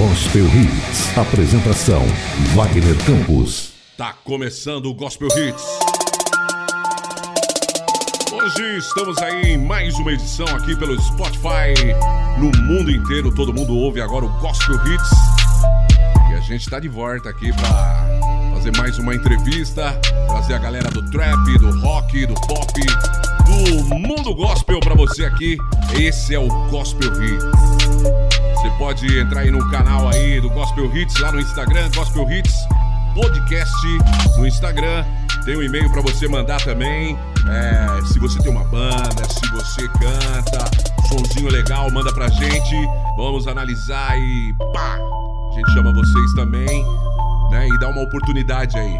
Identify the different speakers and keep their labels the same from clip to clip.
Speaker 1: Gospel Hits. Apresentação: Wagner Campos.
Speaker 2: Tá começando o Gospel Hits. Hoje estamos aí em mais uma edição aqui pelo Spotify. No mundo inteiro, todo mundo ouve agora o Gospel Hits. E a gente tá de volta aqui pra fazer mais uma entrevista, trazer a galera do trap, do rock, do pop, do mundo gospel pra você aqui. Esse é o Gospel Hits. Você pode entrar aí no canal aí do Gospel Hits lá no Instagram, Gospel Hits Podcast no Instagram. Tem um e-mail para você mandar também. É, se você tem uma banda, se você canta, sonzinho legal, manda pra gente. Vamos analisar e pá! A gente chama vocês também, né? E dá uma oportunidade aí.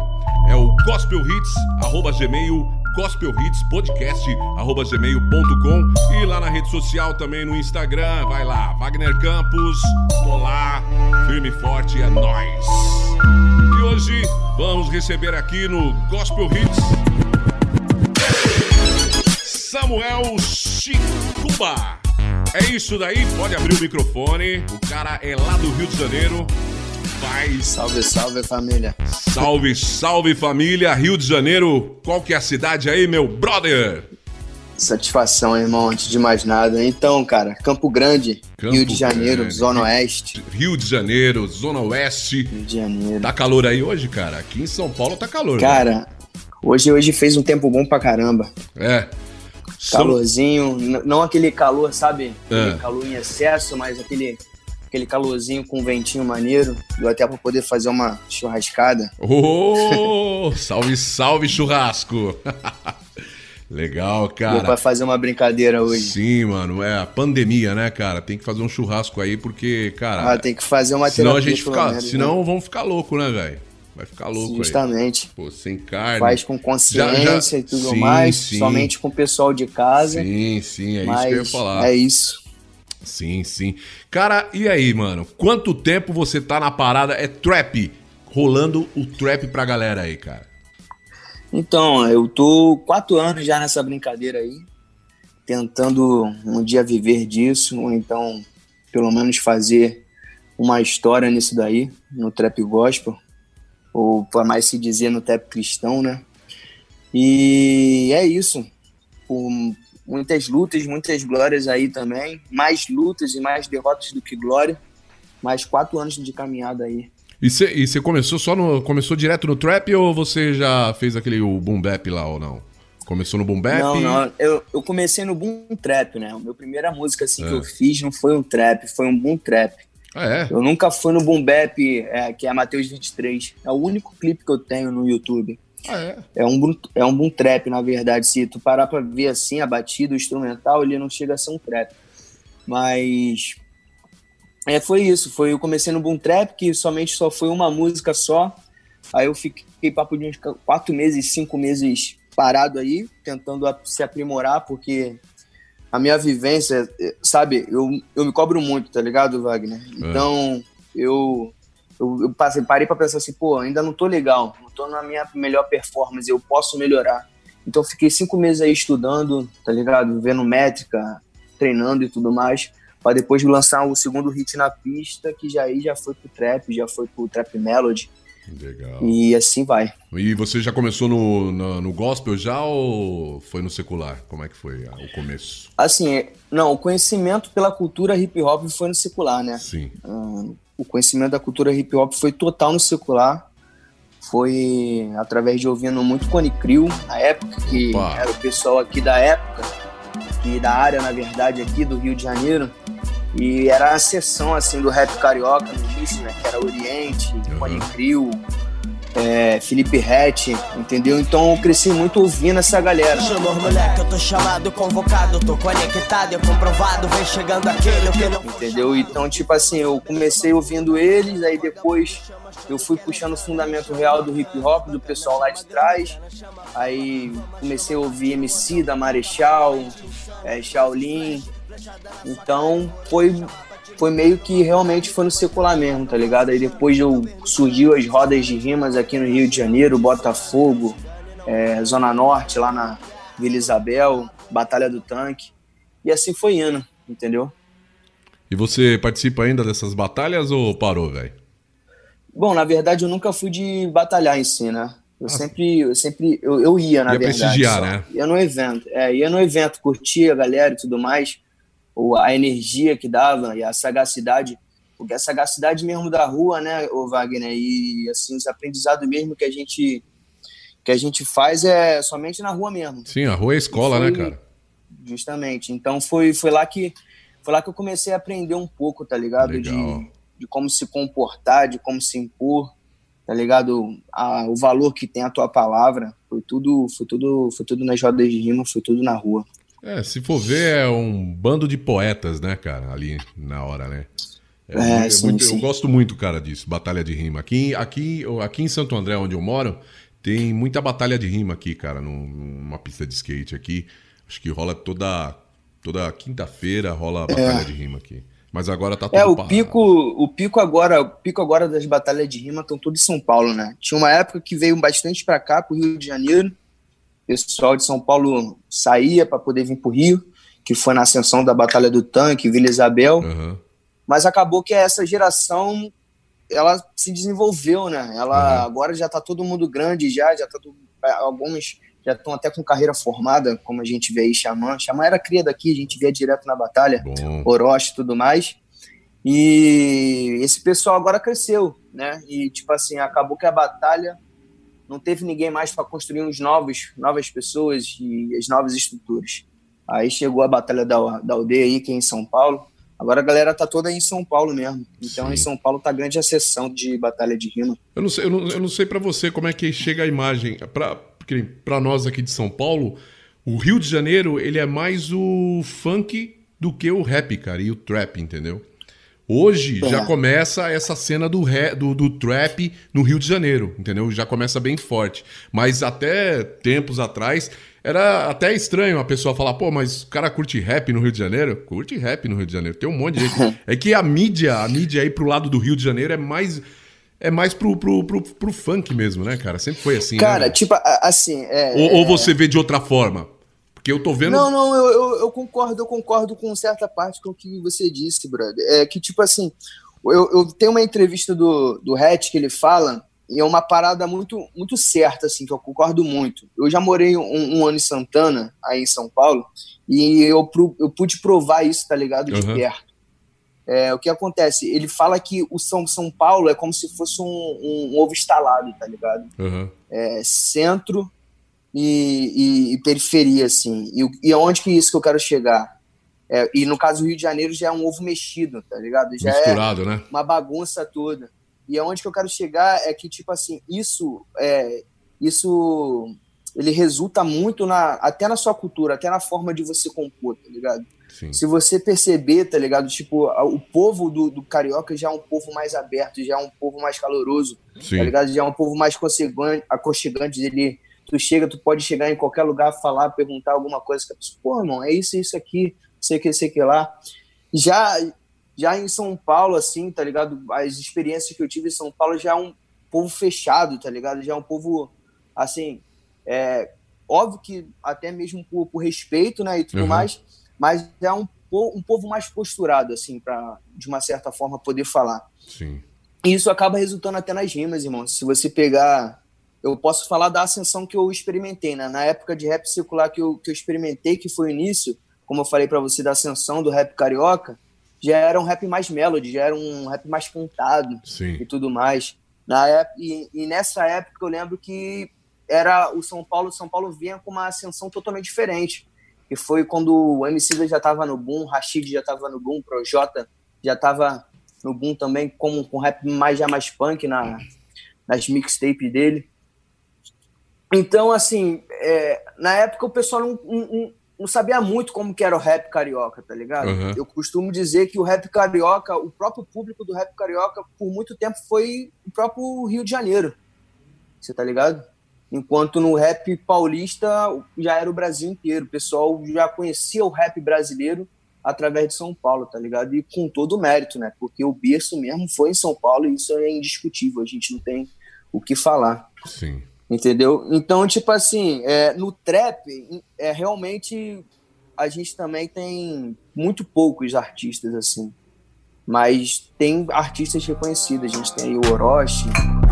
Speaker 2: É o gospelhits@gmail gospelhitspodcast.gmail.com e lá na rede social também no Instagram, vai lá, Wagner Campos, tô lá, firme e forte, é nóis. E hoje vamos receber aqui no Gospel Hits Samuel Chicuba. É isso daí, pode abrir o microfone, o cara é lá do Rio de Janeiro,
Speaker 3: Paz. Salve, salve família.
Speaker 2: Salve, salve família. Rio de Janeiro, qual que é a cidade aí, meu brother?
Speaker 3: Satisfação, irmão, antes de mais nada. Então, cara, Campo Grande, Campo Rio de Janeiro, Grande. Zona Oeste.
Speaker 2: Rio de Janeiro, Zona Oeste.
Speaker 3: Rio de Janeiro.
Speaker 2: Tá calor aí hoje, cara? Aqui em São Paulo tá calor.
Speaker 3: Né? Cara, né? hoje, hoje fez um tempo bom pra caramba.
Speaker 2: É.
Speaker 3: Calorzinho, não aquele calor, sabe? Aquele é. calor em excesso, mas aquele aquele calorzinho com um ventinho maneiro. Deu até para poder fazer uma churrascada.
Speaker 2: Oh, salve, salve churrasco! Legal, cara. Deu
Speaker 3: pra fazer uma brincadeira hoje.
Speaker 2: Sim, mano. É a pandemia, né, cara? Tem que fazer um churrasco aí, porque, cara.
Speaker 3: Ah, tem que fazer uma
Speaker 2: senão a gente fica, menos, Senão né? vamos ficar louco, né, velho? Vai ficar louco
Speaker 3: Justamente.
Speaker 2: aí. Pô, sem carne.
Speaker 3: Faz com consciência já, já... e tudo sim, mais. Sim. Somente com o pessoal de casa.
Speaker 2: Sim, sim. É isso que eu ia falar.
Speaker 3: É isso.
Speaker 2: Sim, sim. Cara, e aí, mano? Quanto tempo você tá na parada? É trap, rolando o trap pra galera aí, cara.
Speaker 3: Então, eu tô quatro anos já nessa brincadeira aí, tentando um dia viver disso, ou então, pelo menos fazer uma história nisso daí, no trap gospel, ou para mais se dizer no trap cristão, né? E é isso. Por muitas lutas, muitas glórias aí também. Mais lutas e mais derrotas do que glória. Mais quatro anos de caminhada aí.
Speaker 2: E você começou só no. Começou direto no trap ou você já fez aquele o boom bap lá ou não? Começou no boom bap?
Speaker 3: Não, não. Eu, eu comecei no boom trap, né? A minha primeira música assim, é. que eu fiz não foi um trap, foi um boom trap.
Speaker 2: Ah, é?
Speaker 3: Eu nunca fui no boom bap, é, que é Mateus 23. É o único clipe que eu tenho no YouTube.
Speaker 2: Ah, é?
Speaker 3: é um é um boom trap, na verdade. Se tu parar pra ver assim, a batida, o instrumental, ele não chega a ser um trap. Mas é, foi isso. Foi, eu comecei no boom trap, que somente só foi uma música só. Aí eu fiquei papo de uns quatro meses, cinco meses parado aí, tentando se aprimorar, porque a minha vivência, sabe, eu, eu me cobro muito, tá ligado, Wagner? É. Então, eu eu, eu passei, parei para pensar assim, pô, ainda não tô legal, não tô na minha melhor performance, eu posso melhorar. Então fiquei cinco meses aí estudando, tá ligado? Vendo métrica, treinando e tudo mais, para depois lançar o segundo hit na pista, que já aí já foi pro trap, já foi pro trap melody.
Speaker 2: Legal.
Speaker 3: E assim vai.
Speaker 2: E você já começou no, no, no, gospel já ou foi no secular? Como é que foi o começo?
Speaker 3: Assim, não, o conhecimento pela cultura hip hop foi no secular, né?
Speaker 2: Sim.
Speaker 3: Hum, o conhecimento da cultura hip hop foi total no secular. Foi através de ouvindo muito Cone Crew, na época, que era o pessoal aqui da época, e da área, na verdade, aqui do Rio de Janeiro. E era a sessão, assim, do rap carioca no início, né? Que era Oriente, uhum. Cone Crew, é, Felipe Rett, entendeu? Então eu cresci muito ouvindo essa galera.
Speaker 4: Chamou moleque, eu tô chamado, convocado, tô conectado, comprovado, vem chegando aquele que não.
Speaker 3: Entendeu? Então, tipo assim, eu comecei ouvindo eles, aí depois eu fui puxando o fundamento real do hip hop, do pessoal lá de trás. Aí comecei a ouvir MC da Marechal, é, Shaolin. Então foi foi meio que realmente foi no secular mesmo, tá ligado? Aí depois eu, surgiu as rodas de rimas aqui no Rio de Janeiro, Botafogo, é, Zona Norte, lá na Vila Isabel, Batalha do Tanque. E assim foi indo, entendeu?
Speaker 2: E você participa ainda dessas batalhas ou parou, velho?
Speaker 3: Bom, na verdade, eu nunca fui de batalhar em si, né? Eu ah, sempre, eu sempre, eu, eu ia, na ia verdade.
Speaker 2: prestigiar, só. né?
Speaker 3: Ia no evento, é, ia no evento, curtia a galera e tudo mais, ou a energia que dava e a sagacidade, porque a sagacidade mesmo da rua, né, o Wagner, e assim, os aprendizados mesmo que a gente que a gente faz é somente na rua mesmo.
Speaker 2: Sim, a rua é a escola, né, foi, né, cara?
Speaker 3: Justamente. Então foi, foi lá que foi lá que eu comecei a aprender um pouco, tá ligado? De, de como se comportar, de como se impor, tá ligado? A, o valor que tem a tua palavra, foi tudo, foi tudo, foi tudo nas rodas de rima, foi tudo na rua.
Speaker 2: É, se for ver, é um bando de poetas, né, cara, ali na hora, né?
Speaker 3: É, é, é sim,
Speaker 2: muito,
Speaker 3: sim.
Speaker 2: Eu gosto muito, cara, disso, batalha de rima. Aqui, aqui, aqui em Santo André, onde eu moro, tem muita batalha de rima aqui, cara, numa pista de skate aqui. Acho que rola toda toda quinta-feira rola batalha é. de rima aqui. Mas agora tá
Speaker 3: tudo É, o pico, o pico agora, o pico agora das batalhas de rima estão tudo em São Paulo, né? Tinha uma época que veio bastante para cá, pro Rio de Janeiro. O pessoal de São Paulo saía para poder vir pro Rio, que foi na ascensão da Batalha do Tanque, Vila Isabel. Uhum. Mas acabou que essa geração ela se desenvolveu, né? Ela uhum. agora já tá todo mundo grande já, já tá tudo, alguns já estão até com carreira formada, como a gente vê aí Xamã. Xamã era cria daqui, a gente via direto na batalha, Bom. Orochi e tudo mais. E esse pessoal agora cresceu, né? E tipo assim, acabou que a batalha não teve ninguém mais para construir uns novos, novas pessoas e as novas estruturas. Aí chegou a batalha da, da aldeia aí, que é em São Paulo. Agora a galera tá toda em São Paulo mesmo. Então Sim. em São Paulo tá grande a sessão de batalha de rima.
Speaker 2: Eu não sei, eu não, eu não sei para você como é que chega a imagem. Para nós aqui de São Paulo, o Rio de Janeiro ele é mais o funk do que o rap, cara, e o trap, entendeu? Hoje é. já começa essa cena do, rap, do, do, trap no Rio de Janeiro, entendeu? Já começa bem forte. Mas até tempos atrás era até estranho a pessoa falar, pô, mas o cara curte rap no Rio de Janeiro? Curte rap no Rio de Janeiro. Tem um monte de gente. é que a mídia, a mídia aí pro lado do Rio de Janeiro é mais. É mais pro, pro, pro, pro funk mesmo, né, cara? Sempre foi assim.
Speaker 3: Né, cara,
Speaker 2: né?
Speaker 3: tipo, assim. É,
Speaker 2: ou, ou, você vê de outra forma? Porque eu tô vendo.
Speaker 3: Não, não, eu, eu, eu, concordo, eu concordo com certa parte com o que você disse, brother. É que, tipo assim, eu, eu tenho uma entrevista do, do Hatch que ele fala e é uma parada muito, muito certa, assim, que eu concordo muito. Eu já morei um, um ano em Santana, aí em São Paulo, e eu, eu pude provar isso, tá ligado? De uhum. perto. É, o que acontece? Ele fala que o São, São Paulo é como se fosse um, um, um ovo instalado, tá ligado? Uhum. É, centro e, e, e, periferia, assim. E, e aonde que é isso que eu quero chegar? É, e no caso do Rio de Janeiro já é um ovo mexido, tá ligado? Já
Speaker 2: Misturado,
Speaker 3: é
Speaker 2: né?
Speaker 3: uma bagunça toda. E aonde que eu quero chegar é que, tipo assim, isso, é, isso ele resulta muito na, até na sua cultura, até na forma de você compor, tá ligado? Sim. Se você perceber, tá ligado? Tipo, o povo do, do, carioca já é um povo mais aberto, já é um povo mais caloroso, Sim. tá ligado? Já é um povo mais aconchegante. Ele, tu chega, tu pode chegar em qualquer lugar, falar, perguntar alguma coisa, que a pessoa, pô, irmão, é isso, isso aqui, sei que, sei que lá. Já, já em São Paulo, assim, tá ligado? As experiências que eu tive em São Paulo já é um povo fechado, tá ligado? Já é um povo, assim, é, óbvio que até mesmo por, por respeito, né, e tudo uhum. mais, mas é um, um povo mais posturado, assim, para de uma certa forma poder falar.
Speaker 2: Sim.
Speaker 3: E isso acaba resultando até nas rimas, irmão. Se você pegar. Eu posso falar da ascensão que eu experimentei, né? Na época de rap circular que eu, que eu experimentei, que foi o início, como eu falei para você, da ascensão do rap carioca, já era um rap mais melody, já era um rap mais cantado
Speaker 2: Sim.
Speaker 3: e tudo mais. Na época, e, e, nessa época eu lembro que era o São Paulo, São Paulo vinha com uma ascensão totalmente diferente. E foi quando o MC já estava no boom, Rashid já estava no boom, Projota já estava no boom também, com, com rap mais já mais punk na, nas mixtapes dele. Então, assim, é, na época o pessoal não, não, não sabia muito como que era o rap carioca, tá ligado? Uhum. Eu costumo dizer que o rap carioca, o próprio público do rap carioca, por muito tempo foi o próprio Rio de Janeiro. Você tá ligado? Enquanto no rap paulista já era o Brasil inteiro. O pessoal já conhecia o rap brasileiro através de São Paulo, tá ligado? E com todo o mérito, né? Porque o berço mesmo foi em São Paulo e isso é indiscutível. A gente não tem o que falar.
Speaker 2: Sim.
Speaker 3: Entendeu? Então, tipo assim, é, no trap, é realmente a gente também tem muito poucos artistas assim. Mas tem artistas reconhecidos, a gente tem o Orochi.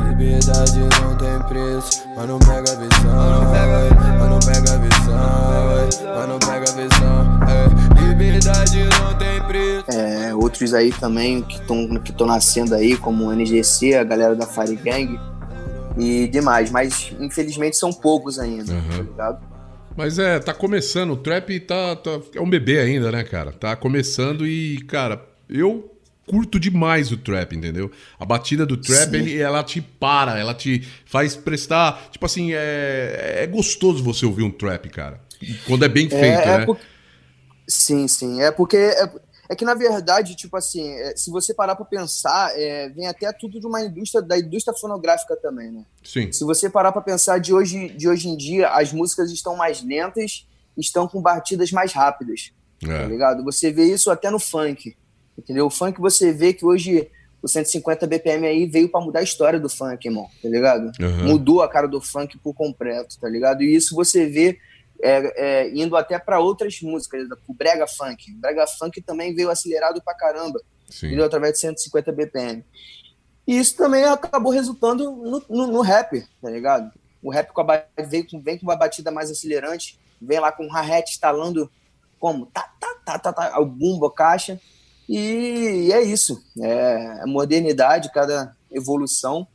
Speaker 5: Liberdade não tem preço, pega visão, pega visão, pega visão. É. Liberdade não tem preço.
Speaker 3: É, outros aí também que estão que nascendo aí, como o NGC, a galera da Fire Gang e demais. Mas infelizmente são poucos ainda, uhum. tá ligado?
Speaker 2: Mas é, tá começando, o trap tá, tá, é um bebê ainda, né, cara? Tá começando e, cara, eu curto demais o trap, entendeu? A batida do trap, ele, ela te para, ela te faz prestar. Tipo assim, é, é gostoso você ouvir um trap, cara. Quando é bem é, feito, é, né?
Speaker 3: Por... Sim, sim. É porque. É, é, que, na verdade, tipo assim, é, se você parar pra pensar, é, vem até tudo de uma indústria, da indústria fonográfica também, né?
Speaker 2: Sim.
Speaker 3: Se você parar pra pensar de hoje, de hoje em dia, as músicas estão mais lentas, estão com batidas mais rápidas. Tá ligado? Você vê isso até no funk. Entendeu? O funk você vê que hoje o 150 BPM aí veio para mudar a história do funk, irmão, tá ligado? Uhum. Mudou a cara do funk por completo, tá ligado? E isso você vê é, é, indo até para outras músicas, o brega funk. O brega funk também veio acelerado pra caramba, entendeu? Através de 150 BPM. E isso também acabou resultando no, no, no rap, tá ligado? O rap com a, vem, com, vem com uma batida mais acelerante, vem lá com o hi-hat instalando como tá, tá, tá, tá, tá, o bumbo, a caixa, e é isso. É modernidade, cada evolução.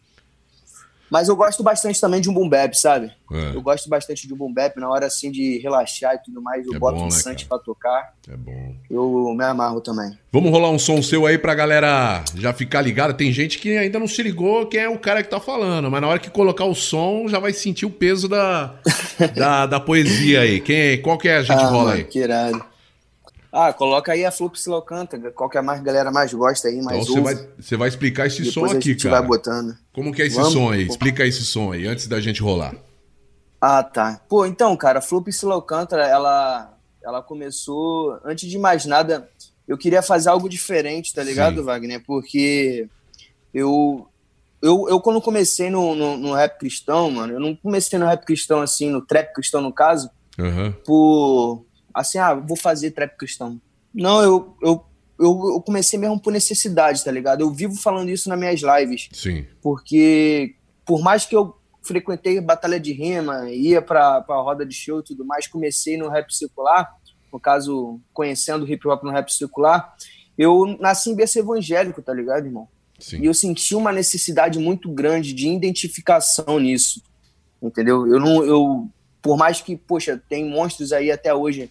Speaker 3: Mas eu gosto bastante também de um boom bap, sabe? É. Eu gosto bastante de um boom bap na hora assim de relaxar e tudo mais. Eu é boto bom, um né, pra tocar.
Speaker 2: É bom.
Speaker 3: Eu me amarro também.
Speaker 2: Vamos rolar um som seu aí pra galera já ficar ligada. Tem gente que ainda não se ligou quem é o cara que tá falando, mas na hora que colocar o som já vai sentir o peso da, da, da, poesia aí. Quem, qual que é a gente ah, rola aí?
Speaker 3: Que irado. Ah, coloca aí a Fluxo canta, qual que é a mais, galera mais gosta aí, mais
Speaker 2: então, você vai, você vai explicar esse Depois som aqui, cara.
Speaker 3: vai botando.
Speaker 2: Como que é esse Vamos? som aí? Explica esse som aí, antes da gente rolar.
Speaker 3: Ah, tá. Pô, então, cara, a Fluxo Alcântara, ela, ela começou, antes de mais nada, eu queria fazer algo diferente, tá ligado, Sim. Wagner? Porque eu, eu, eu quando comecei no, no, no, rap cristão, mano, eu não comecei no rap cristão assim, no trap cristão no caso,
Speaker 2: uhum.
Speaker 3: por assim, ah, vou fazer trap cristão. Não, eu, eu, eu, eu, comecei mesmo por necessidade, tá ligado? Eu vivo falando isso nas minhas lives.
Speaker 2: Sim.
Speaker 3: Porque, por mais que eu frequentei batalha de rima, ia pra, pra roda de show e tudo mais, comecei no rap circular, no caso, conhecendo hip hop no rap circular, eu nasci em berço evangélico, tá ligado, irmão?
Speaker 2: Sim.
Speaker 3: E eu senti uma necessidade muito grande de identificação nisso, entendeu? Eu não, eu, por mais que, poxa, tem monstros aí até hoje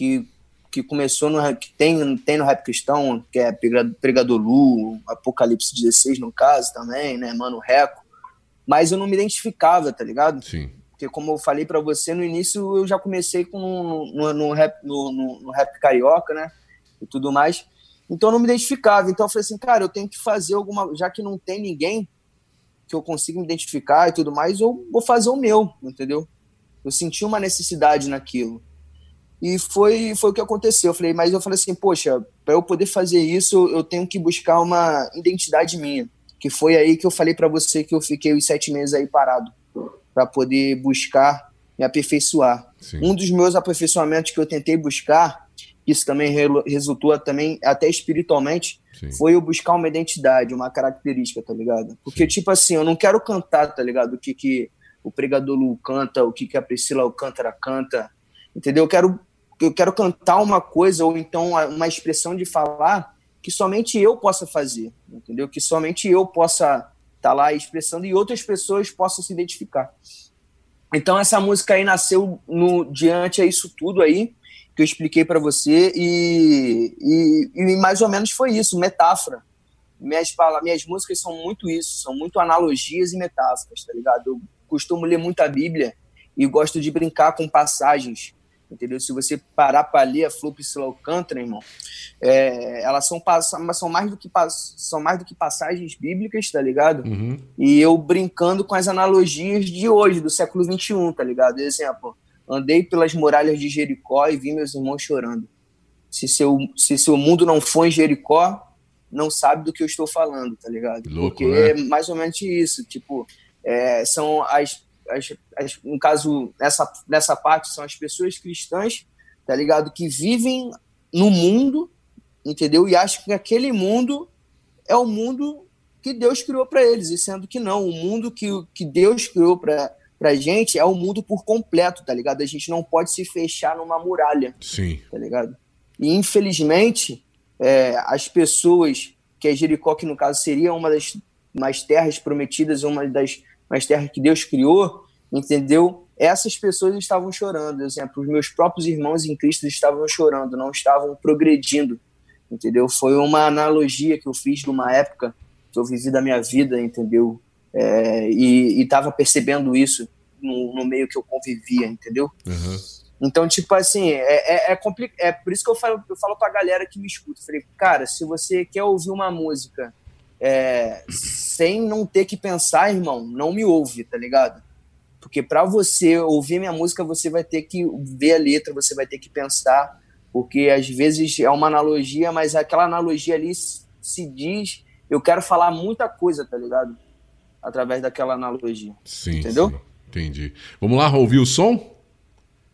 Speaker 3: que, que começou no que tem, tem no rap cristão, que é Pregador Lu, Apocalipse 16 no caso também, né, Mano Reco. Mas eu não me identificava, tá ligado?
Speaker 2: Sim.
Speaker 3: Porque como eu falei para você no início, eu já comecei com no, no, no rap, no, no, no, rap carioca, né? E tudo mais. Então eu não me identificava. Então eu falei assim, cara, eu tenho que fazer alguma. Já que não tem ninguém que eu consiga me identificar e tudo mais, eu vou fazer o meu, entendeu? Eu senti uma necessidade naquilo. E foi, foi o que aconteceu. Eu falei, mas eu falei assim, poxa, para eu poder fazer isso, eu tenho que buscar uma identidade minha. Que foi aí que eu falei para você que eu fiquei os sete meses aí parado para poder buscar me aperfeiçoar.
Speaker 2: Sim.
Speaker 3: Um dos meus aperfeiçoamentos que eu tentei buscar, isso também resultou também até espiritualmente, Sim. foi eu buscar uma identidade, uma característica, tá ligado? Porque Sim. tipo assim, eu não quero cantar, tá ligado? O que que o pregador Lu canta, o que que a Priscila Alcântara canta, entendeu? Eu quero eu quero cantar uma coisa ou então uma expressão de falar que somente eu possa fazer, entendeu? Que somente eu possa estar tá lá expressando e outras pessoas possam se identificar. Então essa música aí nasceu no diante a isso tudo aí que eu expliquei para você e, e, e, mais ou menos foi isso, metáfora. Minhas, minhas músicas são muito isso, são muito analogias e metáforas, tá ligado? Eu costumo ler muito a Bíblia e gosto de brincar com passagens entendeu? Se você parar para ler a Priscila Alcântara, irmão, é, elas são, são, mais do que, são mais do que passagens bíblicas, tá ligado?
Speaker 2: Uhum.
Speaker 3: E eu brincando com as analogias de hoje, do século XXI, tá ligado? Exemplo, andei pelas muralhas de Jericó e vi meus irmãos chorando. Se seu, se seu mundo não for em Jericó, não sabe do que eu estou falando, tá ligado?
Speaker 2: Louco,
Speaker 3: Porque
Speaker 2: né?
Speaker 3: é mais ou menos isso, tipo, é, são as as, as, no caso, nessa, nessa parte, são as pessoas cristãs, tá ligado? Que vivem no mundo, entendeu? E acham que aquele mundo é o mundo que Deus criou para eles, e sendo que não, o mundo que, que Deus criou para pra gente é o mundo por completo, tá ligado? A gente não pode se fechar numa muralha.
Speaker 2: Sim.
Speaker 3: Tá ligado? E infelizmente, é, as pessoas que é Jericó, que no caso seria uma das mais terras prometidas, uma das mais terras que Deus criou, entendeu? Essas pessoas estavam chorando, por exemplo, os meus próprios irmãos em Cristo estavam chorando, não estavam progredindo, entendeu? Foi uma analogia que eu fiz de uma época que eu vivi da minha vida, entendeu? É, e estava percebendo isso no, no, meio que eu convivia, entendeu?
Speaker 2: Uhum.
Speaker 3: Então, tipo assim, é, é, é, compli é por isso que eu falo, eu falo pra galera que me escuta. Falei, cara, se você quer ouvir uma música é, sem não ter que pensar, irmão, não me ouve, tá ligado? Porque para você ouvir minha música, você vai ter que ver a letra, você vai ter que pensar, porque às vezes é uma analogia, mas aquela analogia ali se diz, eu quero falar muita coisa, tá ligado? Através daquela analogia.
Speaker 2: Sim.
Speaker 3: Entendeu?
Speaker 2: Sim. Entendi. Vamos lá ouvir o som?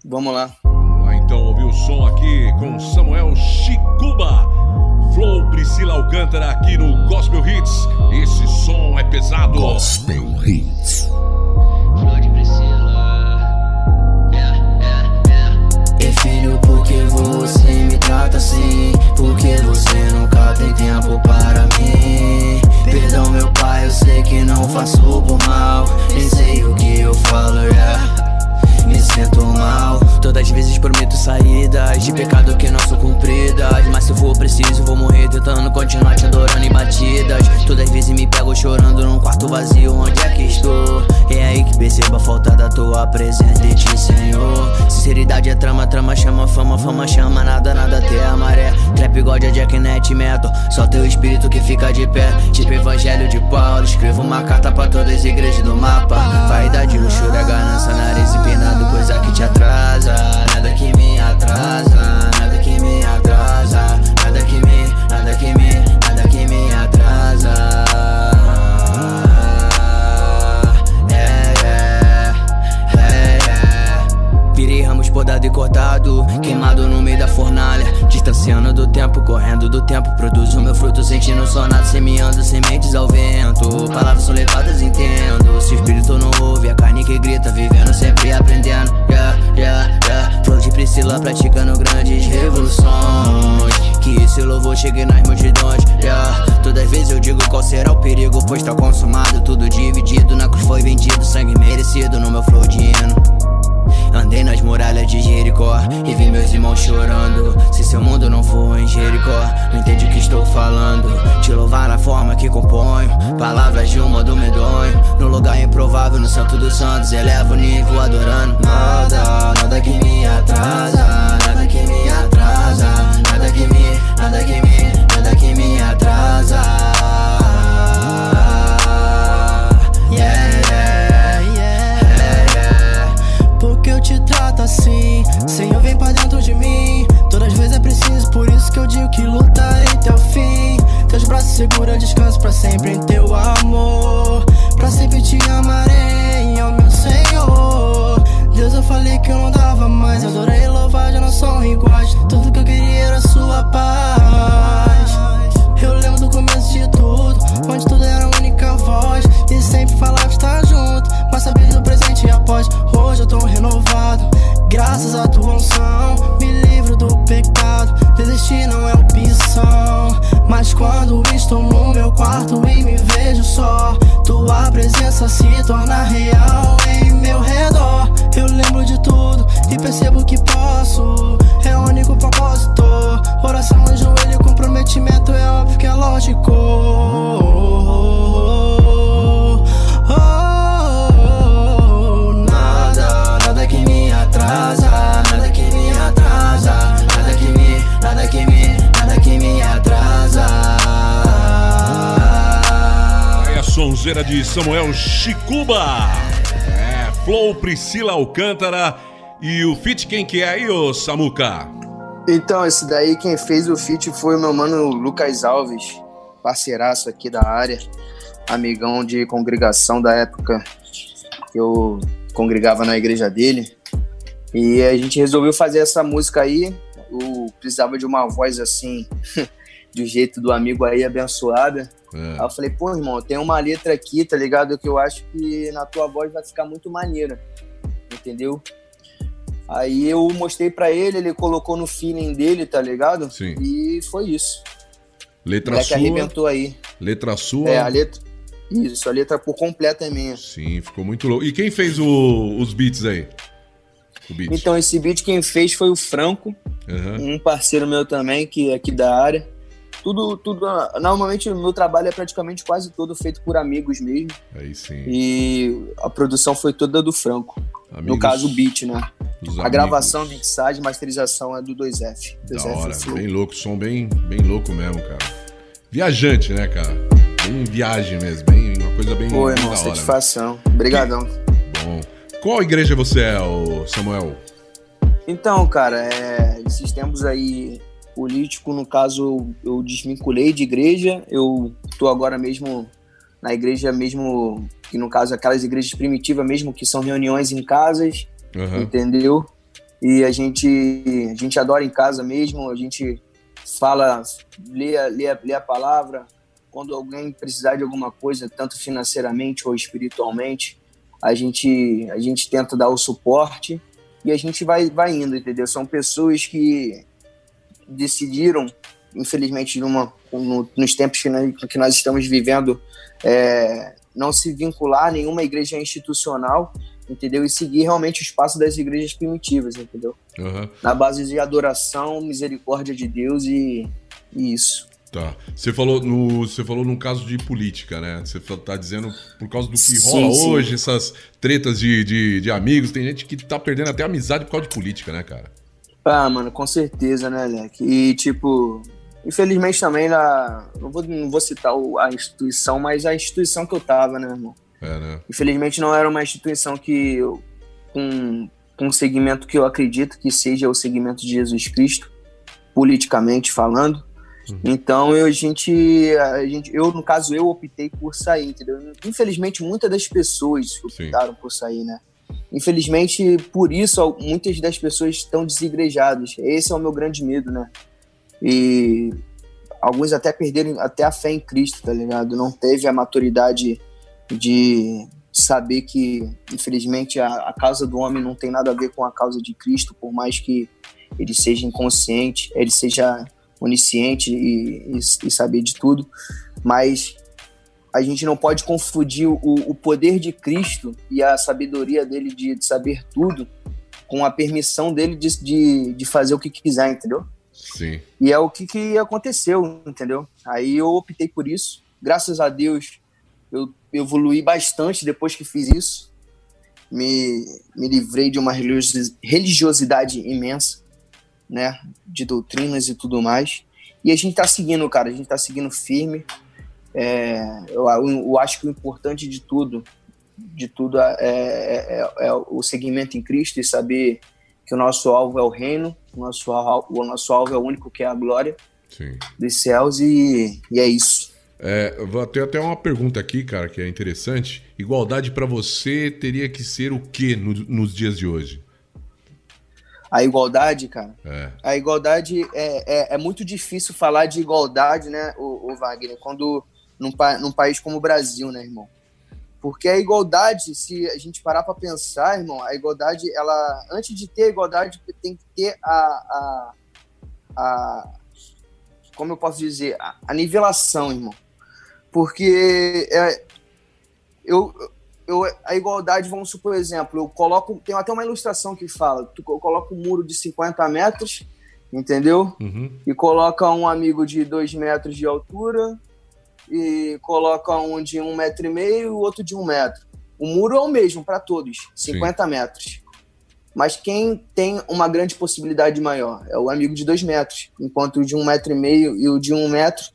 Speaker 3: Vamos lá.
Speaker 2: Vamos lá então ouvir o som aqui com Samuel Chicuba. Flow Priscila Alcântara aqui no Gospel Hits. Esse som é pesado.
Speaker 1: Gospel Hits.
Speaker 6: Flor de Priscila. Yeah, yeah, yeah.
Speaker 4: E filho, por que você me trata assim? Porque você nunca tem tempo para mim. Perdão, meu pai, eu sei que não faço por mal. Nem sei o que eu falo, yeah me sinto mal. Todas as vezes prometo saídas de pecado que não são cumpridas. Mas se for preciso, vou morrer tentando continuar te adorando em batidas. Todas as vezes me pego chorando num quarto vazio, onde é que estou? É aí que percebo a falta da tua presença de ti, Senhor. Sinceridade é trama, trama chama fama, fama chama nada, nada até a maré. Trap God é Jack Net Metal, só teu espírito que fica de pé. Tipo Evangelho de Paulo, escrevo uma carta pra todas as igrejas do mapa. Vaidade, luxúria, ganância, nariz empinado coisa que te atrasa, nada que me atrasa, Podado e cortado, queimado no meio da fornalha. Distanciando do tempo, correndo do tempo. Produzo meu fruto, sentindo sonado, semeando sementes ao vento. Palavras são levadas, entendo. Se o espírito não ouve, a carne que grita, vivendo sempre aprendendo. Yeah, yeah, yeah. Flor de Priscila praticando grandes revoluções. Que esse louvor chegue nas multidões. Yeah. Todas as vezes eu digo qual será o perigo, pois tá consumado, tudo dividido. Na cruz foi vendido, sangue merecido no meu flor de hino. Andei nas muralhas de Jericó e vi meus irmãos chorando. Se seu mundo não for em Jericó, não entende o que estou falando. Te louvar na forma que componho, palavras de um modo medonho. No lugar improvável, no Santo dos Santos, elevo o nível adorando. Nada, nada que me atrasa, nada que me atrasa, nada que me, nada que me, nada que me atrasa. Assim Senhor vem pra dentro de mim. Todas as vezes é preciso, por isso que eu digo que lutarei até o fim. Teus braços segura, descanso pra sempre em teu amor. Pra sempre te amarei, ó meu Senhor. Deus, eu falei que eu não dava mais. Adorei louvar, já não são iguais. Tudo que eu queria era sua paz. Eu lembro do começo de tudo Onde tudo era a única voz. E sempre falava estar junto Mas sabia do presente e após. Hoje eu tô renovado Graças à tua unção, me livro do pecado. Desistir não é opção. Mas quando estou no meu quarto e me vejo só, tua presença se torna real em meu redor. Eu lembro de tudo e percebo que posso. É o único propósito. Oração no joelho, comprometimento é óbvio que é lógico. Atrasa, nada que me atrasa, nada que me, nada que me, nada que me atrasa.
Speaker 2: Aí a sonzeira de Samuel Chicuba. É, Flow Priscila Alcântara. E o feat quem que é aí, ô Samuca?
Speaker 3: Então, esse daí quem fez o feat foi o meu mano Lucas Alves, parceiraço aqui da área, amigão de congregação da época que eu congregava na igreja dele. E a gente resolveu fazer essa música aí. eu precisava de uma voz assim, do jeito do amigo aí, abençoada.
Speaker 2: É.
Speaker 3: Aí eu falei, pô, irmão, tem uma letra aqui, tá ligado? Que eu acho que na tua voz vai ficar muito maneira. Entendeu? Aí eu mostrei pra ele, ele colocou no feeling dele, tá ligado?
Speaker 2: Sim.
Speaker 3: E foi isso.
Speaker 2: Letra sua.
Speaker 3: arrebentou aí.
Speaker 2: Letra sua.
Speaker 3: É, a letra. Isso, a letra por completa é minha.
Speaker 2: Sim, ficou muito louco. E quem fez o- os beats aí?
Speaker 3: Então, esse beat quem fez foi o Franco,
Speaker 2: Aham.
Speaker 3: um parceiro meu também, que é aqui da área. Tudo, tudo. Normalmente o meu trabalho é praticamente quase todo feito por amigos mesmo.
Speaker 2: Aí sim.
Speaker 3: E a produção foi toda do Franco. No
Speaker 2: Amigos
Speaker 3: caso, o beat, né? A
Speaker 2: amigos.
Speaker 3: gravação, mixagem, masterização é do 2F.
Speaker 2: Da
Speaker 3: 2F
Speaker 2: hora, bem louco, som bem, bem louco mesmo, cara. Viajante, né, cara? Bem viagem mesmo, bem, uma coisa bem, bem
Speaker 3: irmão,
Speaker 2: da né?
Speaker 3: satisfação. Obrigadão.
Speaker 2: Bom. Qual igreja você é, Samuel?
Speaker 3: Então, cara, é, esses tempos aí político, no caso, eu desvinculei de igreja. Eu tô agora mesmo na igreja mesmo, que no caso aquelas igrejas primitivas mesmo, que são reuniões em casas,
Speaker 2: Aham.
Speaker 3: entendeu? E a gente, a gente adora em casa mesmo, a gente fala, lê, lê, lê a palavra. Quando alguém precisar de alguma coisa, tanto financeiramente ou espiritualmente, a gente, a gente tenta dar o suporte e a gente vai, vai indo, entendeu? São pessoas que decidiram, infelizmente, numa, no- nos tempos que nós, que nós estamos vivendo, é, não se vincular a nenhuma igreja institucional, entendeu? E seguir realmente o espaço das igrejas primitivas, entendeu?
Speaker 2: Aham.
Speaker 3: Na base de adoração, misericórdia de Deus e, e isso.
Speaker 2: Tá. Você falou, no, você falou num caso de política, né? Você tá dizendo por causa do que
Speaker 3: Sim,
Speaker 2: rola
Speaker 3: sim.
Speaker 2: hoje, essas tretas de, de, de amigos. Tem gente que tá perdendo até amizade por causa de política, né, cara?
Speaker 3: Ah, mano, com certeza, né, Leque? E, tipo, infelizmente também, na, não, vou, não vou citar a instituição, mas a instituição que eu tava, né, irmão?
Speaker 2: É, né?
Speaker 3: Infelizmente não era uma instituição que eu, com, com um segmento que eu acredito que seja o segmento de Jesus Cristo, politicamente falando.
Speaker 2: Uhum.
Speaker 3: Então eu, a gente, a gente, eu no caso eu optei por sair, entendeu? Infelizmente muitas das pessoas
Speaker 2: Sim.
Speaker 3: optaram por sair, né? Infelizmente por isso muitas das pessoas estão desigrejadas. Esse é o meu grande medo, né? E alguns até perderam até a fé em Cristo, tá ligado? Não teve a maturidade de saber que, infelizmente, a, a causa do homem não tem nada a ver com a causa de Cristo, por mais que ele seja inconsciente, ele seja onisciente e, e, e saber de tudo, mas a gente não pode confundir o, o poder de Cristo e a sabedoria dele de, de saber tudo com a permissão dele de, de, de fazer o que quiser, entendeu?
Speaker 2: Sim.
Speaker 3: E é o que, que aconteceu, entendeu? Aí eu optei por isso. Graças a Deus, eu evolui bastante depois que fiz isso. Me, me livrei de uma religiosi- religiosidade imensa, né? De doutrinas e tudo mais. E a gente tá seguindo, cara. A gente tá seguindo firme. É, eu, eu acho que o importante de tudo, de tudo é, é- é- é o seguimento em Cristo e saber que o nosso alvo é o reino, o nosso, al- o nosso alvo é o único que é a glória
Speaker 2: Sim.
Speaker 3: dos céus e, e é isso.
Speaker 2: É, ter até uma pergunta aqui, cara, que é interessante. Igualdade pra você teria que ser o quê no- nos dias de hoje?
Speaker 3: A igualdade, cara,
Speaker 2: É.
Speaker 3: a igualdade é, é, é muito difícil falar de igualdade, né, o, Wagner, quando num, pa- num país como o Brasil, né, irmão? Porque a igualdade, se a gente parar para pensar, irmão, a igualdade, ela, antes de ter a igualdade, tem que ter a, a, a como eu posso dizer, a, a nivelação, irmão. Porque é, eu, eu, a igualdade, vamos supor, por exemplo, eu coloco, tem até uma ilustração que fala, tu, eu coloco um muro de 50 metros, entendeu?
Speaker 2: Uhum.
Speaker 3: e coloca um amigo de dois metros de altura e coloca um de um metro e meio o outro de um metro. O muro é o mesmo para todos, 50 metros. Mas quem tem uma grande possibilidade maior é o amigo de dois metros, enquanto o de um metro e meio e o de um metro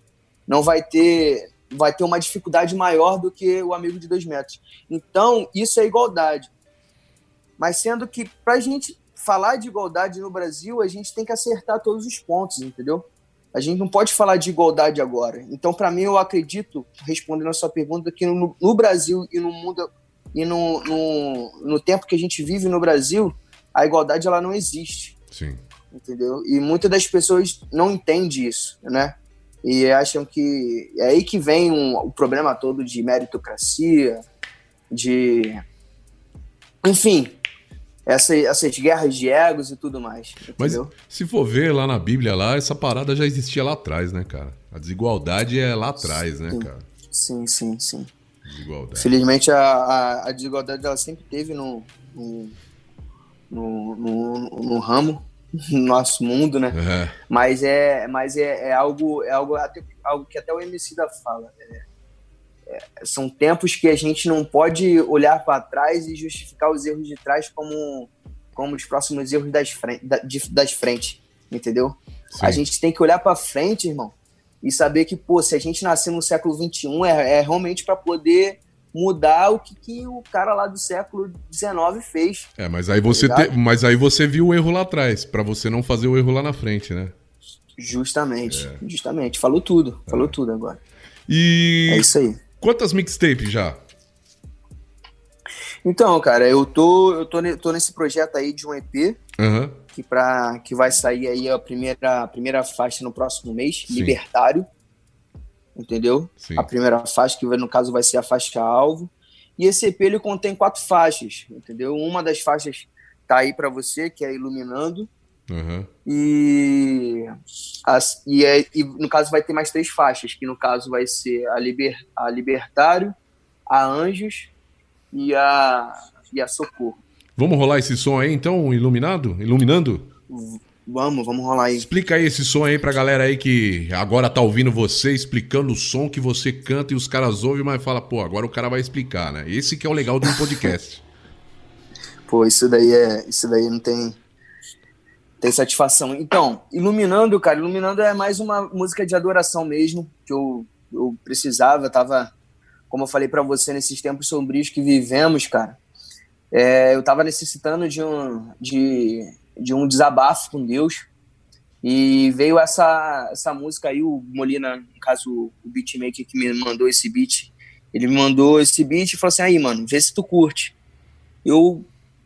Speaker 3: não vai ter vai ter uma dificuldade maior do que o amigo de dois metros. Então isso é igualdade. Mas sendo que para a gente falar de igualdade no Brasil, a gente tem que acertar todos os pontos, entendeu? A gente não pode falar de igualdade agora. Então, para mim, eu acredito, respondendo a sua pergunta, que no, no Brasil e no mundo e no, no, no tempo que a gente vive no Brasil, a igualdade ela não existe.
Speaker 2: Sim.
Speaker 3: entendeu? E muitas das pessoas não entendem isso, né? E acham que é aí que vem um, o problema todo de meritocracia, de. Enfim, essa, essas guerras de egos e tudo mais.
Speaker 2: Mas
Speaker 3: Entendeu?
Speaker 2: se for ver lá na Bíblia, lá, essa parada já existia lá atrás, né, cara? A desigualdade é lá atrás, né,
Speaker 3: Sim.
Speaker 2: cara?
Speaker 3: Sim, sim, sim.
Speaker 2: Desigualdade.
Speaker 3: Felizmente a, a, a desigualdade ela sempre teve no, no, no, no, no ramo, no nosso mundo, né?
Speaker 2: É.
Speaker 3: Mas é, mas é, é algo, é algo, até, algo que até o MC da fala. É- é- são tempos que a gente não pode olhar para trás e justificar os erros de trás como, como os próximos erros das, frente, da, de- das frente, entendeu?
Speaker 2: Sim.
Speaker 3: A gente tem que olhar para frente, irmão, e saber que, pô, se a gente nasceu no século XXI, é, é realmente para poder mudar o que, que o cara lá do século XIX fez.
Speaker 2: É, mas aí você
Speaker 3: Tá
Speaker 2: te- mas aí você viu o erro lá atrás, pra você não fazer o erro lá na frente, né?
Speaker 3: Justamente,
Speaker 2: É.
Speaker 3: justamente. Falou tudo, falou tudo agora.
Speaker 2: E
Speaker 3: É isso aí.
Speaker 2: quantas mixtapes já?
Speaker 3: Então, cara, eu tô, eu tô, tô nesse projeto aí de um EP
Speaker 2: Aham.
Speaker 3: que, pra, que vai sair aí a primeira, a primeira faixa no próximo mês,
Speaker 2: Sim.
Speaker 3: Libertário. Entendeu?
Speaker 2: Sim.
Speaker 3: A primeira faixa, que no caso vai ser a faixa alvo. E esse EP ele contém quatro faixas, entendeu? Uma das faixas tá aí pra você, que é Iluminando.
Speaker 2: Aham.
Speaker 3: E, as, e, é- e no caso vai ter mais três faixas, que no caso vai ser a, Liber, a Libertário, a Anjos e a, e a Socorro.
Speaker 2: Vamos rolar esse som aí então, iluminado? Iluminando?
Speaker 3: Vamos, vamos rolar aí.
Speaker 2: Explica aí esse som aí pra galera aí que agora tá ouvindo você explicando o som que você canta e os caras ouvem, mas fala, pô, agora o cara vai explicar, né? Esse que é o legal de um podcast.
Speaker 3: Pô, isso daí é. Isso daí não tem. Tem satisfação. Então, Iluminando, cara, Iluminando é mais uma música de adoração mesmo, que eu, eu precisava, tava, como eu falei pra você, nesses tempos sombrios que vivemos, cara. é, eu tava necessitando de um, de, de um desabafo com Deus. E veio essa, essa música aí, o Molina, no caso, o beatmaker que me mandou esse beat, ele me mandou esse beat e falou assim: aí, mano, vê se tu curte. Eu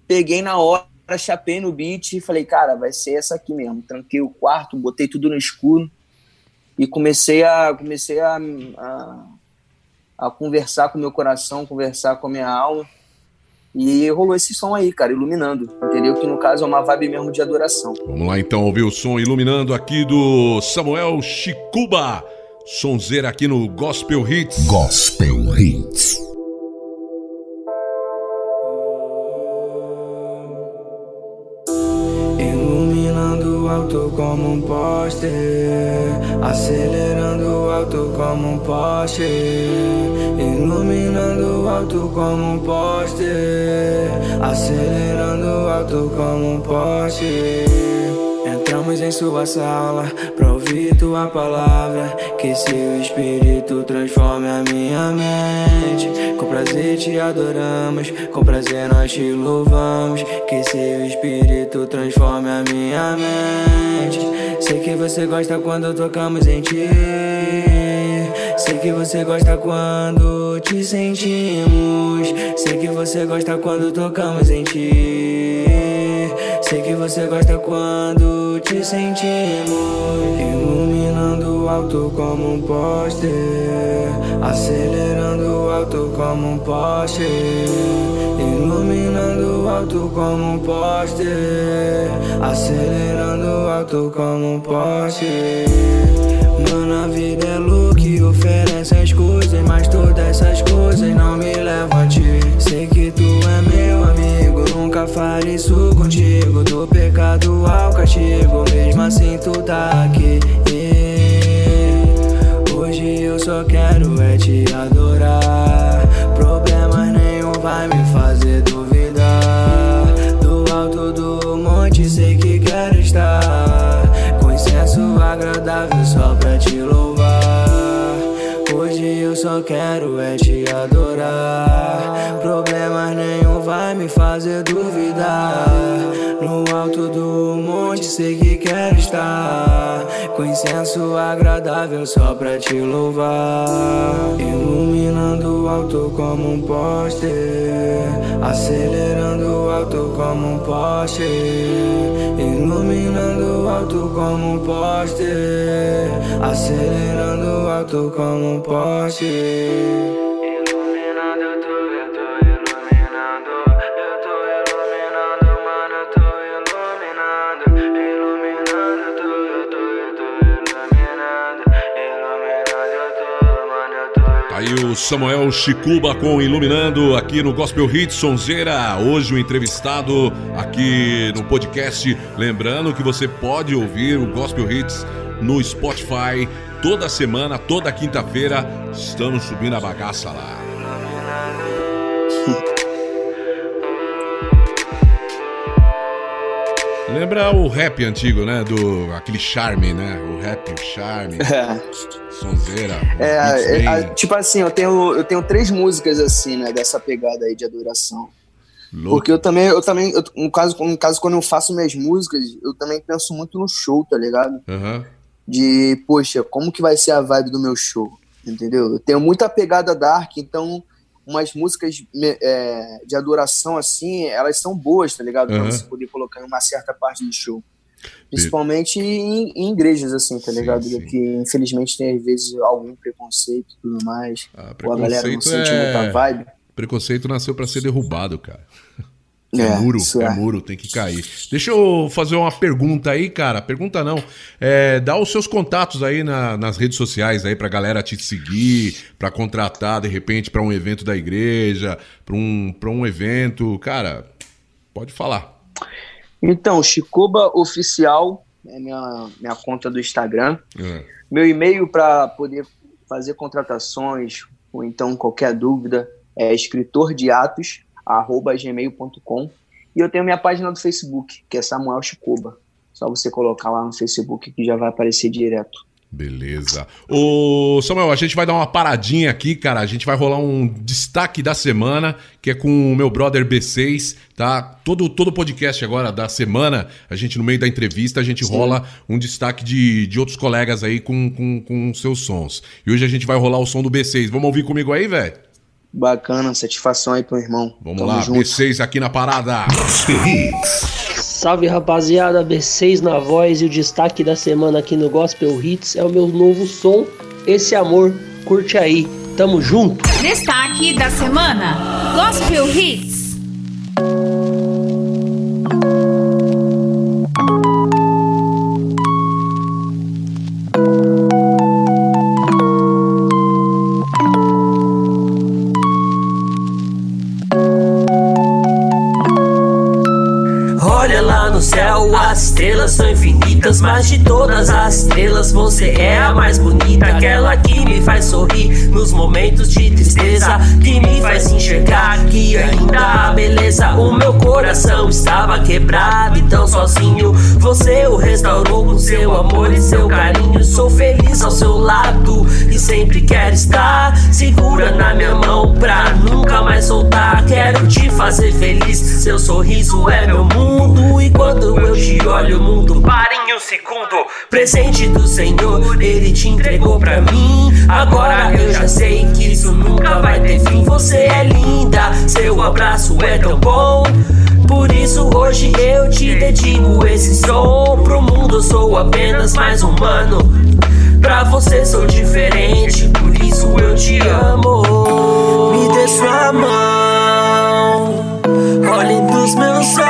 Speaker 3: peguei na hora, chapei no beat e falei, cara, vai ser essa aqui mesmo. Tranquei o quarto, botei tudo no escuro e comecei a comecei a, a, a conversar com meu coração, conversar com a minha alma. E rolou esse som aí, cara, iluminando, entendeu? Que no caso é uma vibe mesmo de adoração.
Speaker 2: Vamos lá então ouvir o som iluminando aqui do Samuel Chicuba. Sonzeira aqui no Gospel Hits.
Speaker 1: Gospel Hits.
Speaker 5: Iluminando o alto como um poste Acelerando o alto como um poste Iluminando o alto como um poste Acelerando alto como um poste Entramos em sua sala pra ouvir tua palavra. Que seu espírito transforme a minha mente. Com prazer te adoramos, com prazer nós te louvamos. Que seu espírito transforme a minha mente. Sei que você gosta quando tocamos em ti. Sei que você gosta quando te sentimos. Sei que você gosta quando tocamos em ti. Sei que você gosta quando te sentimos. Iluminando alto como um poste. Acelerando alto como um poste. Iluminando alto como um poste. Acelerando alto como um poste. Mano, a vida é louca coisas não me levam a ti. Sei que tu é meu amigo, nunca farei isso contigo. Do pecado ao castigo, mesmo assim tu tá aqui. Hoje eu só quero é te adorar. Problemas nenhum vai me fazer duvidar. Do alto do monte sei que quero estar. Com incenso agradável só pra te louvar. Só quero é te adorar. Problemas nenhum vai me fazer duvidar. No alto do monte sei que quero estar. Com incenso agradável só pra te louvar. Iluminando o alto como um poste. Acelerando o alto como um poste. Iluminando o alto como um poste. Acelerando o alto como um poste.
Speaker 2: Samuel Chicuba com Iluminando aqui no Gospel Hits Sonzeira. Hoje o entrevistado aqui no podcast. Lembrando que você pode ouvir o Gospel Hits no Spotify toda semana, toda quinta-feira. Estamos subindo a bagaça lá. Lembra o rap antigo, né? Do aquele charme, né? O rap, o charme, sonzeira.
Speaker 3: É,
Speaker 2: beats
Speaker 3: é, a- tipo assim, eu tenho, eu tenho três músicas assim, né, dessa pegada aí de adoração.
Speaker 2: louco.
Speaker 3: Porque eu também, eu também, eu- no, caso, no caso, quando eu faço minhas músicas, eu também penso muito no show, tá ligado?
Speaker 2: Aham.
Speaker 3: De, poxa, como que vai ser a vibe do meu show? Entendeu? Eu tenho muita pegada dark, então umas músicas é, de adoração, assim, elas são boas, tá ligado? Pra
Speaker 2: Aham.
Speaker 3: você poder colocar em uma certa parte do show. Principalmente em, em igrejas, assim, tá
Speaker 2: Sim,
Speaker 3: ligado?
Speaker 2: sim.
Speaker 3: Que infelizmente tem às vezes algum preconceito e tudo mais.
Speaker 2: Ah,
Speaker 3: Ou a galera não
Speaker 2: preconceito
Speaker 3: sente muita
Speaker 2: é...
Speaker 3: vibe.
Speaker 2: Preconceito nasceu pra ser derrubado, cara. É,
Speaker 3: É,
Speaker 2: muro, é.
Speaker 3: é.
Speaker 2: muro, tem que cair. Deixa eu fazer uma pergunta aí, cara. Pergunta não. É, dá os seus contatos aí na- nas redes sociais aí pra galera te seguir, pra contratar de repente pra um evento da igreja, pra um, pra um evento. Cara, pode falar.
Speaker 3: Então, Chicoba Oficial é minha, minha conta do Instagram.
Speaker 2: É.
Speaker 3: Meu e-mail para poder fazer contratações ou então qualquer dúvida é escritordeatos@gmail.com e eu tenho minha página do Facebook, que é Samuel Chicoba. Só você colocar lá no Facebook que já vai aparecer direto.
Speaker 2: Beleza. Ô, Samuel, a gente vai dar uma paradinha aqui, cara. A gente vai rolar um destaque da semana, que é com o meu brother B6, tá? Todo todo podcast agora da semana, a gente, no meio da entrevista, a gente rola um destaque de, de outros colegas aí com, com, com seus sons. E hoje a gente vai rolar o som do B6. Vamos ouvir comigo aí, velho?
Speaker 3: Bacana, satisfação aí pro irmão.
Speaker 2: Vamos
Speaker 3: Tamo
Speaker 2: lá,
Speaker 3: junto.
Speaker 2: B6 aqui na parada.
Speaker 1: Gospel Hits.
Speaker 7: Salve rapaziada, B6 na voz e o destaque da semana aqui no Gospel Hits é o meu novo som, Esse Amor, curte aí, tamo junto!
Speaker 8: Destaque da semana: Gospel Hits.
Speaker 9: Estrelas são infinitas, mas de todas as estrelas você é a mais bonita, aquela que me faz sorrir nos momentos de tristeza, que me faz enxergar que ainda há beleza. O meu coração estava quebrado tão sozinho. Você o restaurou com seu amor e seu carinho. Sou feliz ao seu lado e sempre quero estar segura na minha mão pra nunca mais soltar. Quero te fazer feliz, seu sorriso é meu mundo. E quando eu te olho, o mundo para em um segundo. Presente do Senhor, Ele te entregou pra mim. Agora eu já sei que isso nunca vai ter fim. Você é linda, seu abraço é tão bom. Por isso hoje eu te dedico esse som. Pro mundo sou apenas mais humano. Pra você sou diferente, por isso eu te amo. Me dê sua mão, olhe nos meus olhos.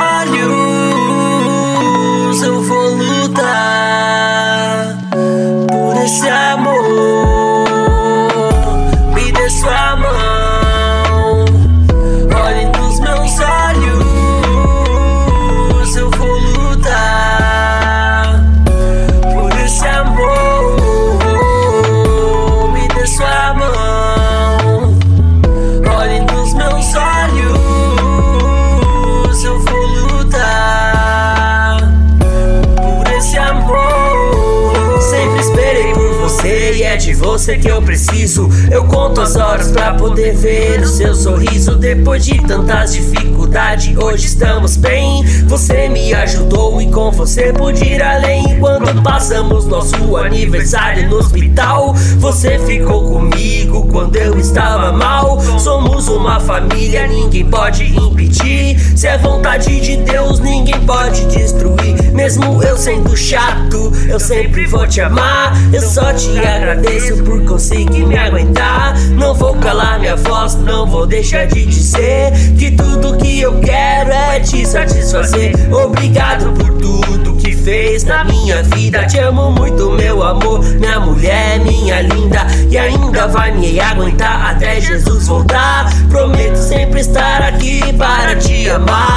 Speaker 9: Você que eu preciso. Eu conto as horas pra poder ver o seu sorriso. Depois de tantas dificuldades, hoje estamos bem. Você me ajudou e com você pude ir além. Quando passamos nosso aniversário no hospital, você ficou comigo quando eu estava mal. Somos uma família, ninguém pode impedir. Se é vontade de Deus, ninguém pode destruir. Mesmo eu sendo chato, eu sempre vou te amar. Eu só te agradeço por conseguir me aguentar. Não vou calar minha voz, não vou deixar de dizer que tudo que eu quero é te satisfazer. Obrigado por tudo que fez na minha vida. Te amo muito, meu amor, minha mulher, minha linda. E ainda vai me aguentar até Jesus voltar. Prometo sempre estar aqui para te amar.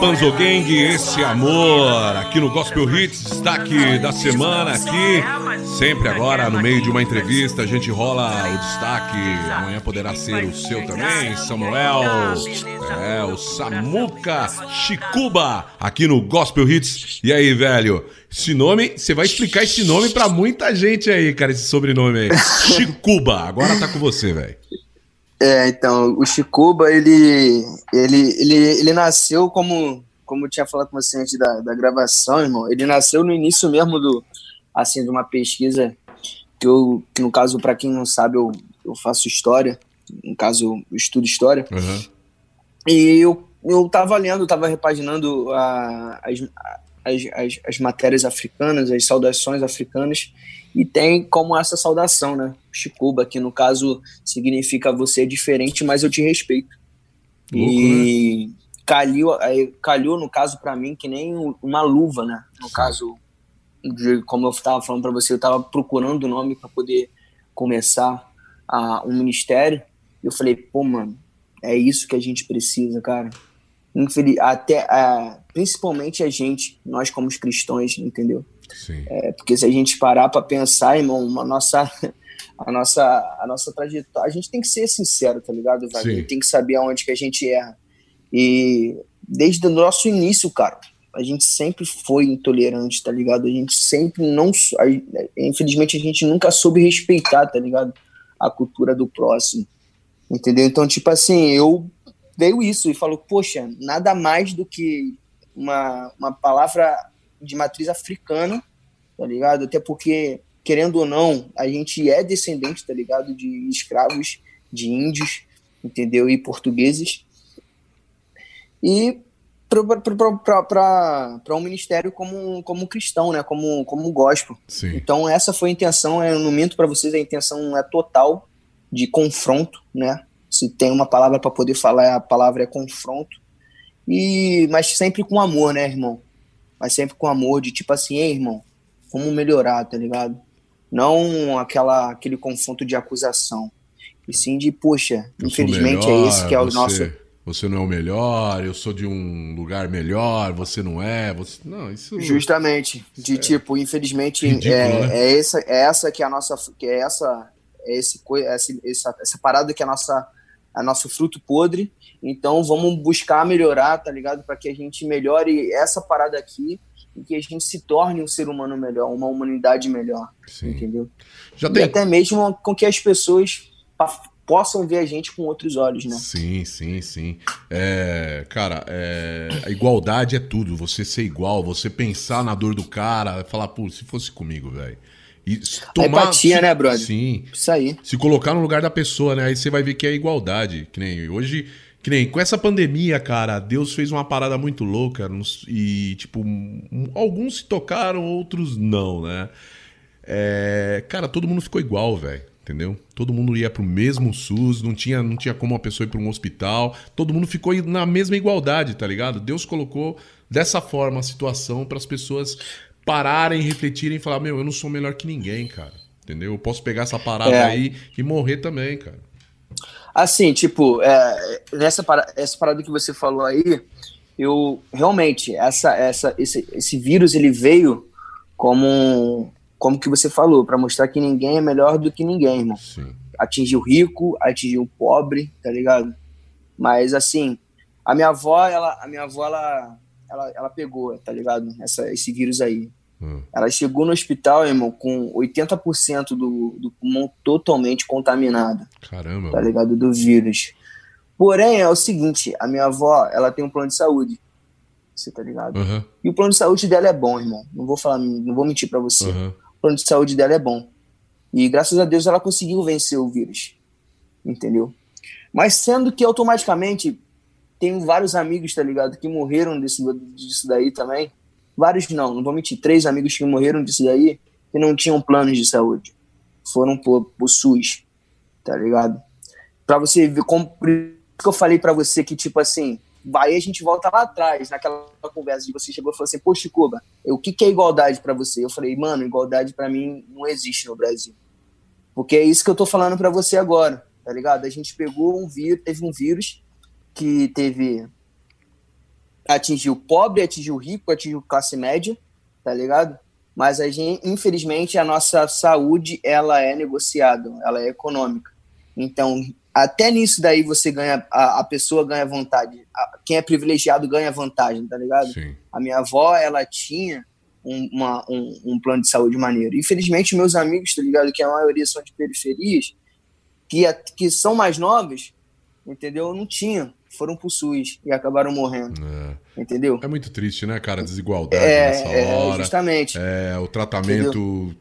Speaker 2: Panzo Gang, esse amor, aqui no Gospel Hits, destaque da semana aqui. Sempre agora, no meio de uma entrevista, a gente rola o destaque. Amanhã poderá ser o seu também, Samuel. É, o Samuca Chicuba, aqui no Gospel Hits. E aí, velho? Esse nome, você vai explicar esse nome pra muita gente aí, cara, esse sobrenome aí. Chicuba, agora tá com você, velho.
Speaker 3: É, então, o Chicuba, ele, ele, ele, ele nasceu como, como eu tinha falado com você antes da, da gravação, irmão, ele nasceu no início mesmo do, assim, de uma pesquisa que eu, que no caso, para quem não sabe, eu, eu faço história, no caso, eu estudo história,
Speaker 2: Uhum.
Speaker 3: e eu, eu tava lendo, tava repaginando a, as, as, as, as matérias africanas, as saudações africanas, e tem como essa saudação, né? Chicuba, que no caso significa você é diferente, mas eu te respeito.
Speaker 2: Louco,
Speaker 3: e calhou, aí calhou, no caso, para mim, que nem uma luva, né? No caso, de, como eu estava falando para você, eu estava procurando o nome para poder começar a, um ministério. E eu falei, pô, mano, é isso que a gente precisa, cara. Infeliz, até, ah, principalmente a gente, nós como os cristãos, entendeu?
Speaker 2: Sim.
Speaker 3: É, porque se a gente parar para pensar, irmão, a nossa, a nossa, a nossa trajetória, a gente tem que ser sincero, tá ligado, Wagner? Tem que saber aonde que a gente erra. E desde o nosso início, cara, a gente sempre foi intolerante, tá ligado? A gente sempre não, a- infelizmente a gente nunca soube respeitar, tá ligado? A cultura do próximo, entendeu? Então, tipo assim, eu veio isso e falou, poxa, nada mais do que uma, uma palavra de matriz africana, tá ligado? Até porque, querendo ou não, a gente é descendente, tá ligado? De escravos, de índios, entendeu? E portugueses. E para um ministério como, como cristão, né? Como, como gospel.
Speaker 2: Sim.
Speaker 3: Então, essa foi a intenção. Eu não minto para vocês, a intenção é total de confronto, né? Se tem uma palavra para poder falar, a palavra é confronto. E, mas sempre com amor, né, irmão? Mas sempre com amor, de tipo assim, ei, irmão, como melhorar, tá ligado? Não aquela, aquele confronto de acusação. E sim de, poxa,
Speaker 2: Eu
Speaker 3: infelizmente
Speaker 2: melhor,
Speaker 3: é esse que é o
Speaker 2: você,
Speaker 3: nosso.
Speaker 2: Você não é o melhor, eu sou de um lugar melhor, você não é. Você... Não, isso.
Speaker 3: Justamente, de tipo, infelizmente,
Speaker 2: Ridículo,
Speaker 3: é,
Speaker 2: né?
Speaker 3: é, essa, é essa que é a nossa, que é essa, é esse, coi- essa, essa, essa parada que é a nossa, a nosso fruto podre. Então, vamos buscar melhorar, tá ligado? Para que a gente melhore essa parada aqui e que a gente se torne um ser humano melhor, uma humanidade melhor,
Speaker 2: Sim.
Speaker 3: entendeu?
Speaker 2: Já
Speaker 3: E
Speaker 2: tem.
Speaker 3: até mesmo com que as pessoas possam ver a gente com outros olhos, né?
Speaker 2: Sim, sim, sim. É, cara, é, a igualdade é tudo. Você ser igual, você pensar na dor do cara, falar, pô, se fosse comigo, velho. E s-
Speaker 3: A empatia,
Speaker 2: se-
Speaker 3: né, brother?
Speaker 2: Sim.
Speaker 3: Isso aí.
Speaker 2: Se colocar no lugar da pessoa, né? Aí você vai ver que é igualdade. Que nem hoje. Que nem com essa pandemia, cara, Deus fez uma parada muito louca. nos- E, tipo, um- alguns se tocaram, outros não, né? É, cara, todo mundo ficou igual, velho. entendeu? Todo mundo ia pro mesmo SUS, não tinha, não tinha como uma pessoa ir para um hospital, todo mundo ficou na mesma igualdade, tá ligado? Deus colocou dessa forma a situação para as pessoas pararem, refletirem e falar: meu, eu não sou melhor que ninguém, cara. Entendeu? Eu posso pegar essa parada
Speaker 3: É.
Speaker 2: aí e morrer também, cara.
Speaker 3: Assim, tipo, é, nessa para- essa parada que você falou aí, eu realmente, essa, essa, esse, esse vírus ele veio como, como que você falou, para mostrar que ninguém é melhor do que ninguém, irmão.
Speaker 2: Sim.
Speaker 3: Atingiu o rico, atingiu o pobre, tá ligado? Mas assim, a minha avó, ela, a minha avó, ela, ela, ela pegou, tá ligado? Essa, esse vírus aí.
Speaker 2: Hum.
Speaker 3: Ela chegou no hospital, irmão, com 80% do, do pulmão totalmente contaminado
Speaker 2: Caramba.
Speaker 3: tá ligado? Do vírus. Porém, é o seguinte, a minha avó, ela tem um plano de saúde. Você tá ligado?
Speaker 2: Aham,
Speaker 3: E o plano de saúde dela é bom, irmão. Não vou falar, não vou mentir pra você.
Speaker 2: aham.
Speaker 3: O plano de saúde dela é bom. E graças a Deus ela conseguiu vencer o vírus. Entendeu? Mas sendo que automaticamente tenho vários amigos, tá ligado? Que morreram desse, disso daí também. Vários não, não vou mentir. Três amigos que morreram disso daí que não tinham planos de saúde. Foram por, por SUS, tá ligado? Pra você ver como. Que eu falei pra você que, tipo assim, vai a gente volta lá atrás, naquela conversa de você chegou e falou assim, pô, Chicuba, o que, que é igualdade pra você? Eu falei, mano, igualdade pra mim não existe no Brasil. Porque é isso que eu tô falando pra você agora, tá ligado? A gente pegou um vírus, teve um vírus que teve. Atingiu o pobre, atingiu o rico, atingiu classe média, tá ligado? Mas a gente, infelizmente, a nossa saúde, ela é negociada, ela é econômica. Então, até nisso daí você ganha, a, a pessoa ganha vontade. A- quem é privilegiado ganha vantagem, tá ligado?
Speaker 2: Sim.
Speaker 3: A minha avó, ela tinha um, uma- um, um plano de saúde maneiro. Infelizmente, meus amigos, tá ligado? Que a maioria são de periferias, que, que são mais novos, entendeu? Não tinham. Foram pro SUS e acabaram morrendo,
Speaker 2: É.
Speaker 3: entendeu?
Speaker 2: É muito triste, né, cara? A desigualdade
Speaker 3: É,
Speaker 2: nessa
Speaker 3: é,
Speaker 2: hora.
Speaker 3: justamente.
Speaker 2: É, o tratamento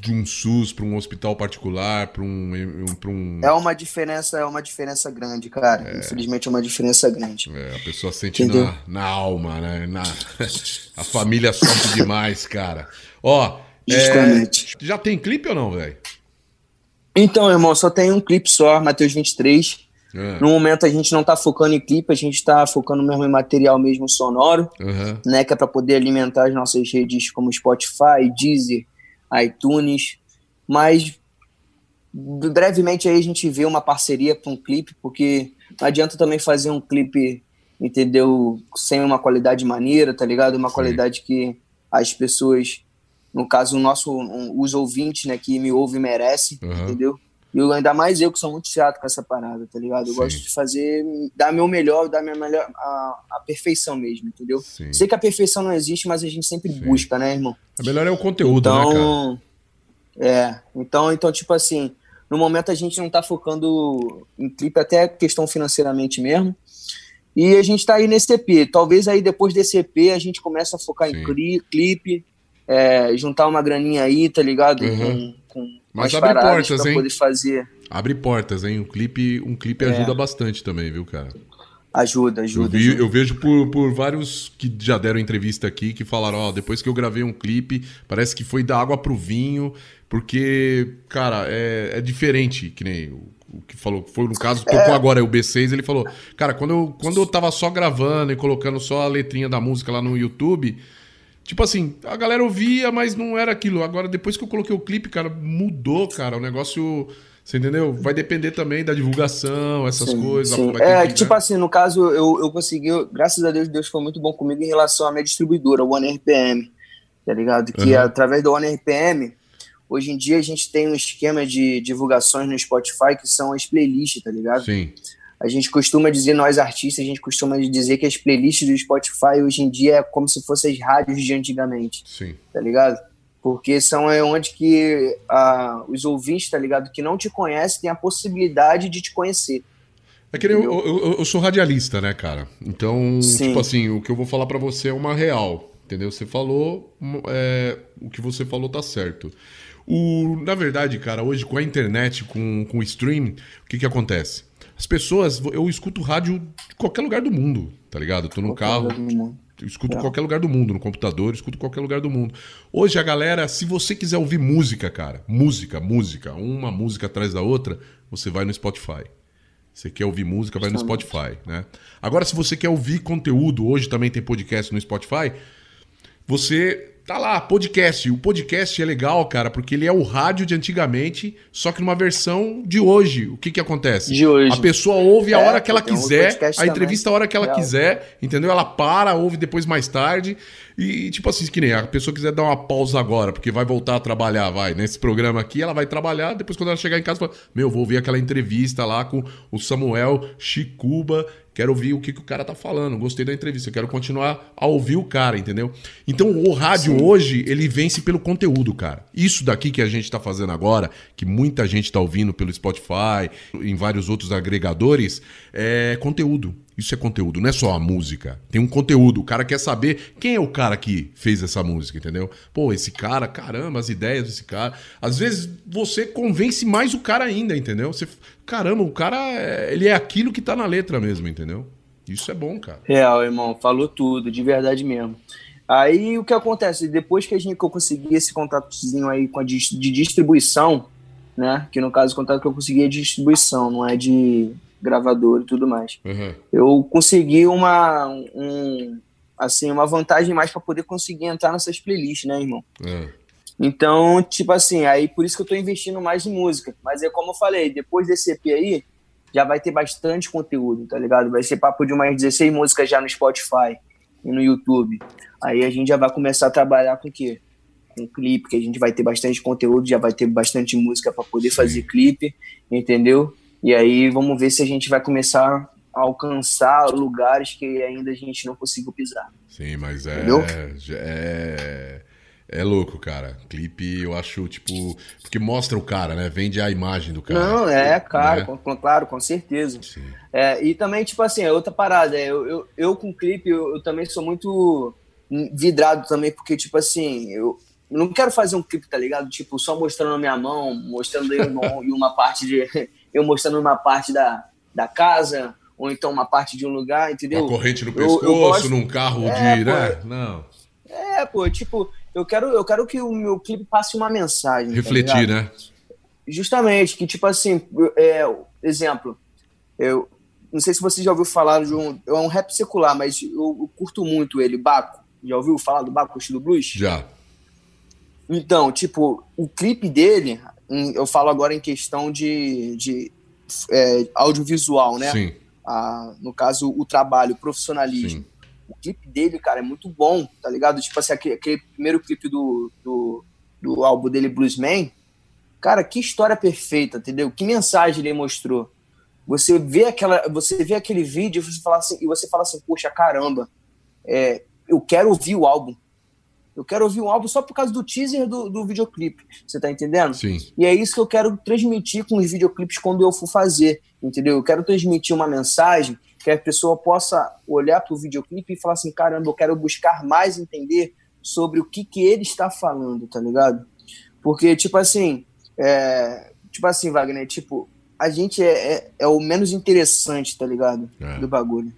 Speaker 2: de um SUS para um hospital particular, para um, um, pra um
Speaker 3: É uma diferença, é uma diferença grande, cara. Infelizmente é uma diferença grande.
Speaker 2: É, a pessoa sente
Speaker 3: Entendeu?
Speaker 2: na, na alma, né? Na... a família sofre demais, cara. Ó, é,
Speaker 3: Justamente.
Speaker 2: já tem clipe ou não, velho?
Speaker 3: Então, irmão, só tem um clipe só, Mateus 23.
Speaker 2: É.
Speaker 3: No momento a gente não tá focando em clipe, a gente tá focando mesmo em material mesmo sonoro,
Speaker 2: Aham.
Speaker 3: né? Que é para poder alimentar as nossas redes como Spotify, Deezer, iTunes. Mas brevemente aí a gente vê uma parceria para um clipe, porque não adianta também fazer um clipe, entendeu? Sem uma qualidade maneira, tá ligado? Uma
Speaker 2: Sim.
Speaker 3: qualidade que as pessoas, no caso, o nosso, os ouvintes, né, que me ouvem merecem,
Speaker 2: Aham.
Speaker 3: entendeu? E eu, ainda mais eu que sou muito chato com essa parada, tá ligado? Eu
Speaker 2: Sim.
Speaker 3: gosto de fazer, dar meu melhor, dar minha melhor, a, a perfeição mesmo, entendeu?
Speaker 2: Sim.
Speaker 3: Sei que a perfeição não existe, mas a gente sempre
Speaker 2: Sim.
Speaker 3: busca, né, irmão?
Speaker 2: É melhor é o conteúdo, né, cara?
Speaker 3: Então, é, então, então, tipo assim, no momento a gente não tá focando em clipe, até questão financeiramente mesmo. E a gente tá aí nesse EP. Talvez aí depois desse EP a gente comece a focar em cli- clipe, é, juntar uma graninha aí, tá ligado?
Speaker 2: Uhum.
Speaker 3: Com, com
Speaker 2: Mas abre portas,
Speaker 3: pra
Speaker 2: hein?
Speaker 3: poder fazer.
Speaker 2: Abre portas, hein? Um clipe, um clipe
Speaker 3: É.
Speaker 2: ajuda bastante também, viu, cara?
Speaker 3: Ajuda,
Speaker 2: Eu,
Speaker 3: ajuda.
Speaker 2: vi-
Speaker 3: ajuda.
Speaker 2: eu vejo por, por vários que já deram entrevista aqui que falaram, ó, depois que eu gravei um clipe, parece que foi da água pro vinho, porque, cara, é, é diferente, que nem o, o que falou, foi no caso, tocou
Speaker 3: É.
Speaker 2: agora é o B6, ele falou, cara, quando eu, quando eu tava só gravando e colocando só a letrinha da música lá no YouTube, tipo assim, a galera ouvia, mas não era aquilo. Agora, depois que eu coloquei o clipe, cara, mudou, cara, o negócio... Você entendeu? Vai depender também da divulgação, essas
Speaker 3: Sim,
Speaker 2: coisas.
Speaker 3: sim. É,
Speaker 2: que,
Speaker 3: tipo
Speaker 2: né?
Speaker 3: assim, no caso, eu, eu consegui, graças a Deus, Deus foi muito bom comigo em relação à minha distribuidora, o One RPM, tá ligado? Que
Speaker 2: Uhum.
Speaker 3: através do One RPM, hoje em dia a gente tem um esquema de divulgações no Spotify que são as playlists, tá ligado?
Speaker 2: Sim,
Speaker 3: A gente costuma dizer, nós artistas, a gente costuma dizer que as playlists do Spotify hoje em dia é como se fossem as rádios de antigamente
Speaker 2: sim.
Speaker 3: tá ligado? Porque são é onde que ah, os ouvintes, tá ligado? Que não te conhecem, têm a possibilidade de te conhecer.
Speaker 2: É que nem eu, eu, eu- sou radialista, né, cara? Então,
Speaker 3: Sim.
Speaker 2: tipo assim, o que eu vou falar pra você é uma real, entendeu? Você falou, é, o que você falou tá certo. O, na verdade, cara, hoje com a internet, com, com o streaming, o que que acontece? As pessoas, eu escuto rádio de qualquer lugar do mundo, tá ligado? Eu tô no carro. Eu escuto
Speaker 3: É.
Speaker 2: qualquer lugar do mundo, no computador, eu escuto qualquer lugar do mundo. Hoje a galera, se você quiser ouvir música, cara, música, música, uma música atrás da outra, você vai no Spotify. Você quer ouvir música, vai no. Spotify, né? Agora, se você quer ouvir conteúdo, hoje também tem podcast no Spotify, você tá lá, podcast. O podcast é legal, cara, porque ele é o rádio de antigamente, só que numa versão de hoje. O que que acontece?
Speaker 3: De hoje.
Speaker 2: A pessoa ouve a
Speaker 3: É,
Speaker 2: hora que ela quiser, a
Speaker 3: também.
Speaker 2: entrevista a hora que ela
Speaker 3: Real.
Speaker 2: quiser, entendeu? Ela para, ouve depois mais tarde. E, tipo assim, que nem a pessoa quiser dar uma pausa agora, porque vai voltar a trabalhar, vai, nesse programa aqui, ela vai trabalhar, depois quando ela chegar em casa, fala, meu, vou ouvir aquela entrevista lá com o Samuel Chicuba, quero ouvir o que, que o cara tá falando, gostei da entrevista, quero continuar a ouvir o cara, entendeu? Então o rádio hoje, ele vence pelo conteúdo, cara. Isso daqui que a gente tá fazendo agora, que muita gente tá ouvindo pelo Spotify, em vários outros agregadores, é conteúdo. Isso é conteúdo, não é só a música. Tem um conteúdo. O cara quer saber quem é o cara que fez essa música, entendeu? Pô, esse cara, caramba, as ideias desse cara. Às vezes você convence mais o cara ainda, entendeu? Você, caramba, o cara, é- ele é aquilo que tá na letra mesmo, entendeu? Isso é bom, cara.
Speaker 3: Real, irmão, falou tudo, de verdade mesmo. Aí o que acontece? Depois que a gente que eu consegui esse contratozinho aí com a dis- de distribuição, né? Que no caso o contrato que eu consegui é de distribuição, não é de gravador e tudo mais.
Speaker 2: Uhum.
Speaker 3: Eu consegui uma um, assim, uma vantagem mais para poder conseguir entrar nessas playlists, né, irmão?
Speaker 2: É.
Speaker 3: Então, tipo assim, aí por isso que eu tô investindo mais em música. Mas é como eu falei, depois desse EP aí, já vai ter bastante conteúdo, tá ligado? Vai ser papo de umas 16 músicas já no Spotify e no YouTube. Aí a gente já vai começar a trabalhar com o quê? Com clipe, que a gente vai ter bastante conteúdo, já vai ter bastante música para poder fazer clipe, entendeu? E aí vamos ver se a gente vai começar a alcançar lugares que ainda a gente não conseguiu pisar.
Speaker 2: Sim, mas é,
Speaker 3: Entendeu?
Speaker 2: é. É louco, cara. Clipe, eu acho, tipo. Porque mostra o cara, né? Vende a imagem do cara.
Speaker 3: Não, é, cara,
Speaker 2: né?
Speaker 3: com- claro, com certeza.
Speaker 2: Sim.
Speaker 3: É, e também, tipo assim, é outra parada. Eu, eu, eu com clipe, eu, eu também sou muito vidrado também, porque, tipo assim, eu eu não quero fazer um clipe, tá ligado? Tipo, só mostrando a minha mão, mostrando eu em uma parte de. Eu mostrando uma parte da, da casa, ou então uma parte de um lugar, entendeu?
Speaker 2: a corrente no
Speaker 3: Eu- eu
Speaker 2: pescoço,
Speaker 3: gosto-
Speaker 2: num carro
Speaker 3: É,
Speaker 2: de.
Speaker 3: pô,
Speaker 2: né? Não.
Speaker 3: É, pô, tipo, eu quero, eu quero que o meu clipe passe uma mensagem. tá
Speaker 2: Refletir,
Speaker 3: ligado?
Speaker 2: né?
Speaker 3: Justamente, que tipo assim, é, exemplo, eu não sei se você já ouviu falar de um, é um rap secular, mas eu, eu curto muito ele, Baco. Já ouviu falar do Baco, estilo blues?
Speaker 2: Já.
Speaker 3: Então, tipo, o clipe dele, eu falo agora em questão de, de é, audiovisual, né?
Speaker 2: Sim,
Speaker 3: Ah, no caso, o trabalho, o profissionalismo.
Speaker 2: sim.
Speaker 3: O clipe dele, cara, é muito bom, tá ligado? Tipo assim, aquele, aquele primeiro clipe do, do, do álbum dele, Bluesman. Cara, que história perfeita, entendeu? Que mensagem ele mostrou. Você vê, aquela, você vê aquele vídeo e você fala assim, e você fala assim poxa, caramba, é, eu quero ouvir o álbum. Eu quero ouvir o álbum só por causa do teaser do, do videoclipe. Você tá entendendo?
Speaker 2: Sim.
Speaker 3: E é isso que eu quero transmitir com os videoclipes quando eu for fazer, entendeu? Eu quero transmitir uma mensagem que a pessoa possa olhar para o videoclipe e falar assim, caramba, eu quero buscar mais entender sobre o que, que ele está falando, tá ligado? Porque, tipo assim, é, tipo assim, Wagner, tipo, a gente é, é, é o menos interessante, tá ligado?
Speaker 2: É.
Speaker 3: Do bagulho.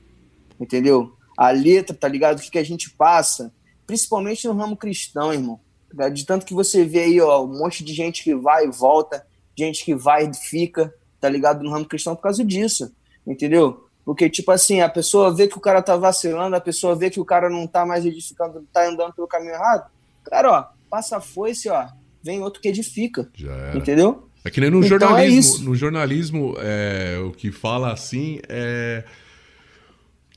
Speaker 3: Entendeu? A letra, tá ligado? O que, que a gente passa, principalmente no ramo cristão, irmão. tá? De tanto que você vê aí, ó, um monte de gente que vai e volta, gente que vai e fica, tá ligado? No ramo cristão por causa disso, entendeu? Porque, tipo assim, a pessoa vê que o cara tá vacilando, a pessoa vê que o cara não tá mais edificando, tá andando pelo caminho errado. Cara, ó, passa a foice, ó, vem outro que edifica, entendeu?
Speaker 2: É que nem no
Speaker 3: Então é
Speaker 2: jornalismo.
Speaker 3: isso.
Speaker 2: no jornalismo, é, o que fala assim é.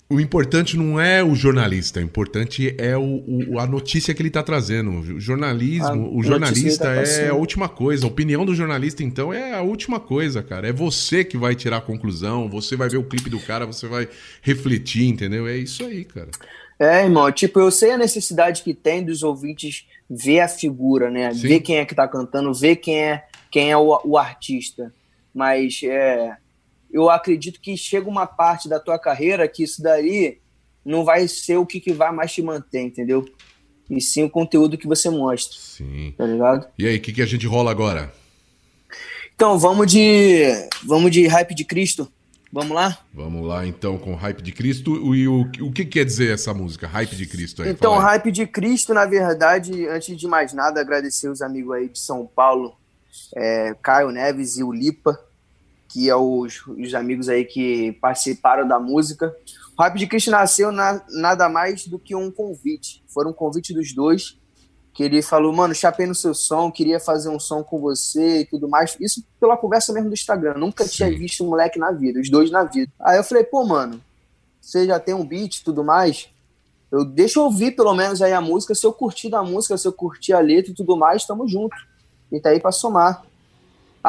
Speaker 2: O importante não é o jornalista, o importante é o, o- a notícia que ele está trazendo. O jornalismo,
Speaker 3: A
Speaker 2: o
Speaker 3: que
Speaker 2: jornalista
Speaker 3: tá
Speaker 2: é a última coisa. A opinião do jornalista, então, é a última coisa, cara. É você que vai tirar a conclusão, você vai ver o clipe do cara, você vai refletir, entendeu? É isso aí, cara.
Speaker 3: É, irmão, tipo, eu sei a necessidade que tem dos ouvintes ver a figura, né?
Speaker 2: Sim.
Speaker 3: Ver quem é que tá cantando, ver quem é, quem é o, o artista. Mas é, eu acredito que chega uma parte da tua carreira que isso daí não vai ser o que, que vai mais te manter, entendeu? E sim o conteúdo que você mostra,
Speaker 2: Sim.
Speaker 3: tá ligado?
Speaker 2: E aí, o que, que a gente rola agora?
Speaker 3: Então, vamos de. Vamos de hype de Cristo. Vamos lá?
Speaker 2: Vamos lá então com Hype de Cristo. E o, o que quer dizer essa música, Hype de Cristo? Aí,
Speaker 3: Então. Hype de Cristo, na verdade, antes de mais nada, agradecer os amigos aí de São Paulo, é, Caio Neves e o Lipa, que é os, os amigos aí que participaram da música. O Hype de Cristo nasceu na- nada mais do que um convite. Foi um convite dos dois, que ele falou, mano, chapei no seu som, queria fazer um som com você e tudo mais. Isso pela conversa mesmo do Instagram. Nunca
Speaker 2: Sim.
Speaker 3: tinha visto um moleque na vida, os dois na vida. Aí eu falei, pô, mano, você já tem um beat e tudo mais, eu deixa eu ouvir pelo menos aí a música, se eu curtir da música, se eu curtir a letra e tudo mais, tamo junto. E tá aí pra somar.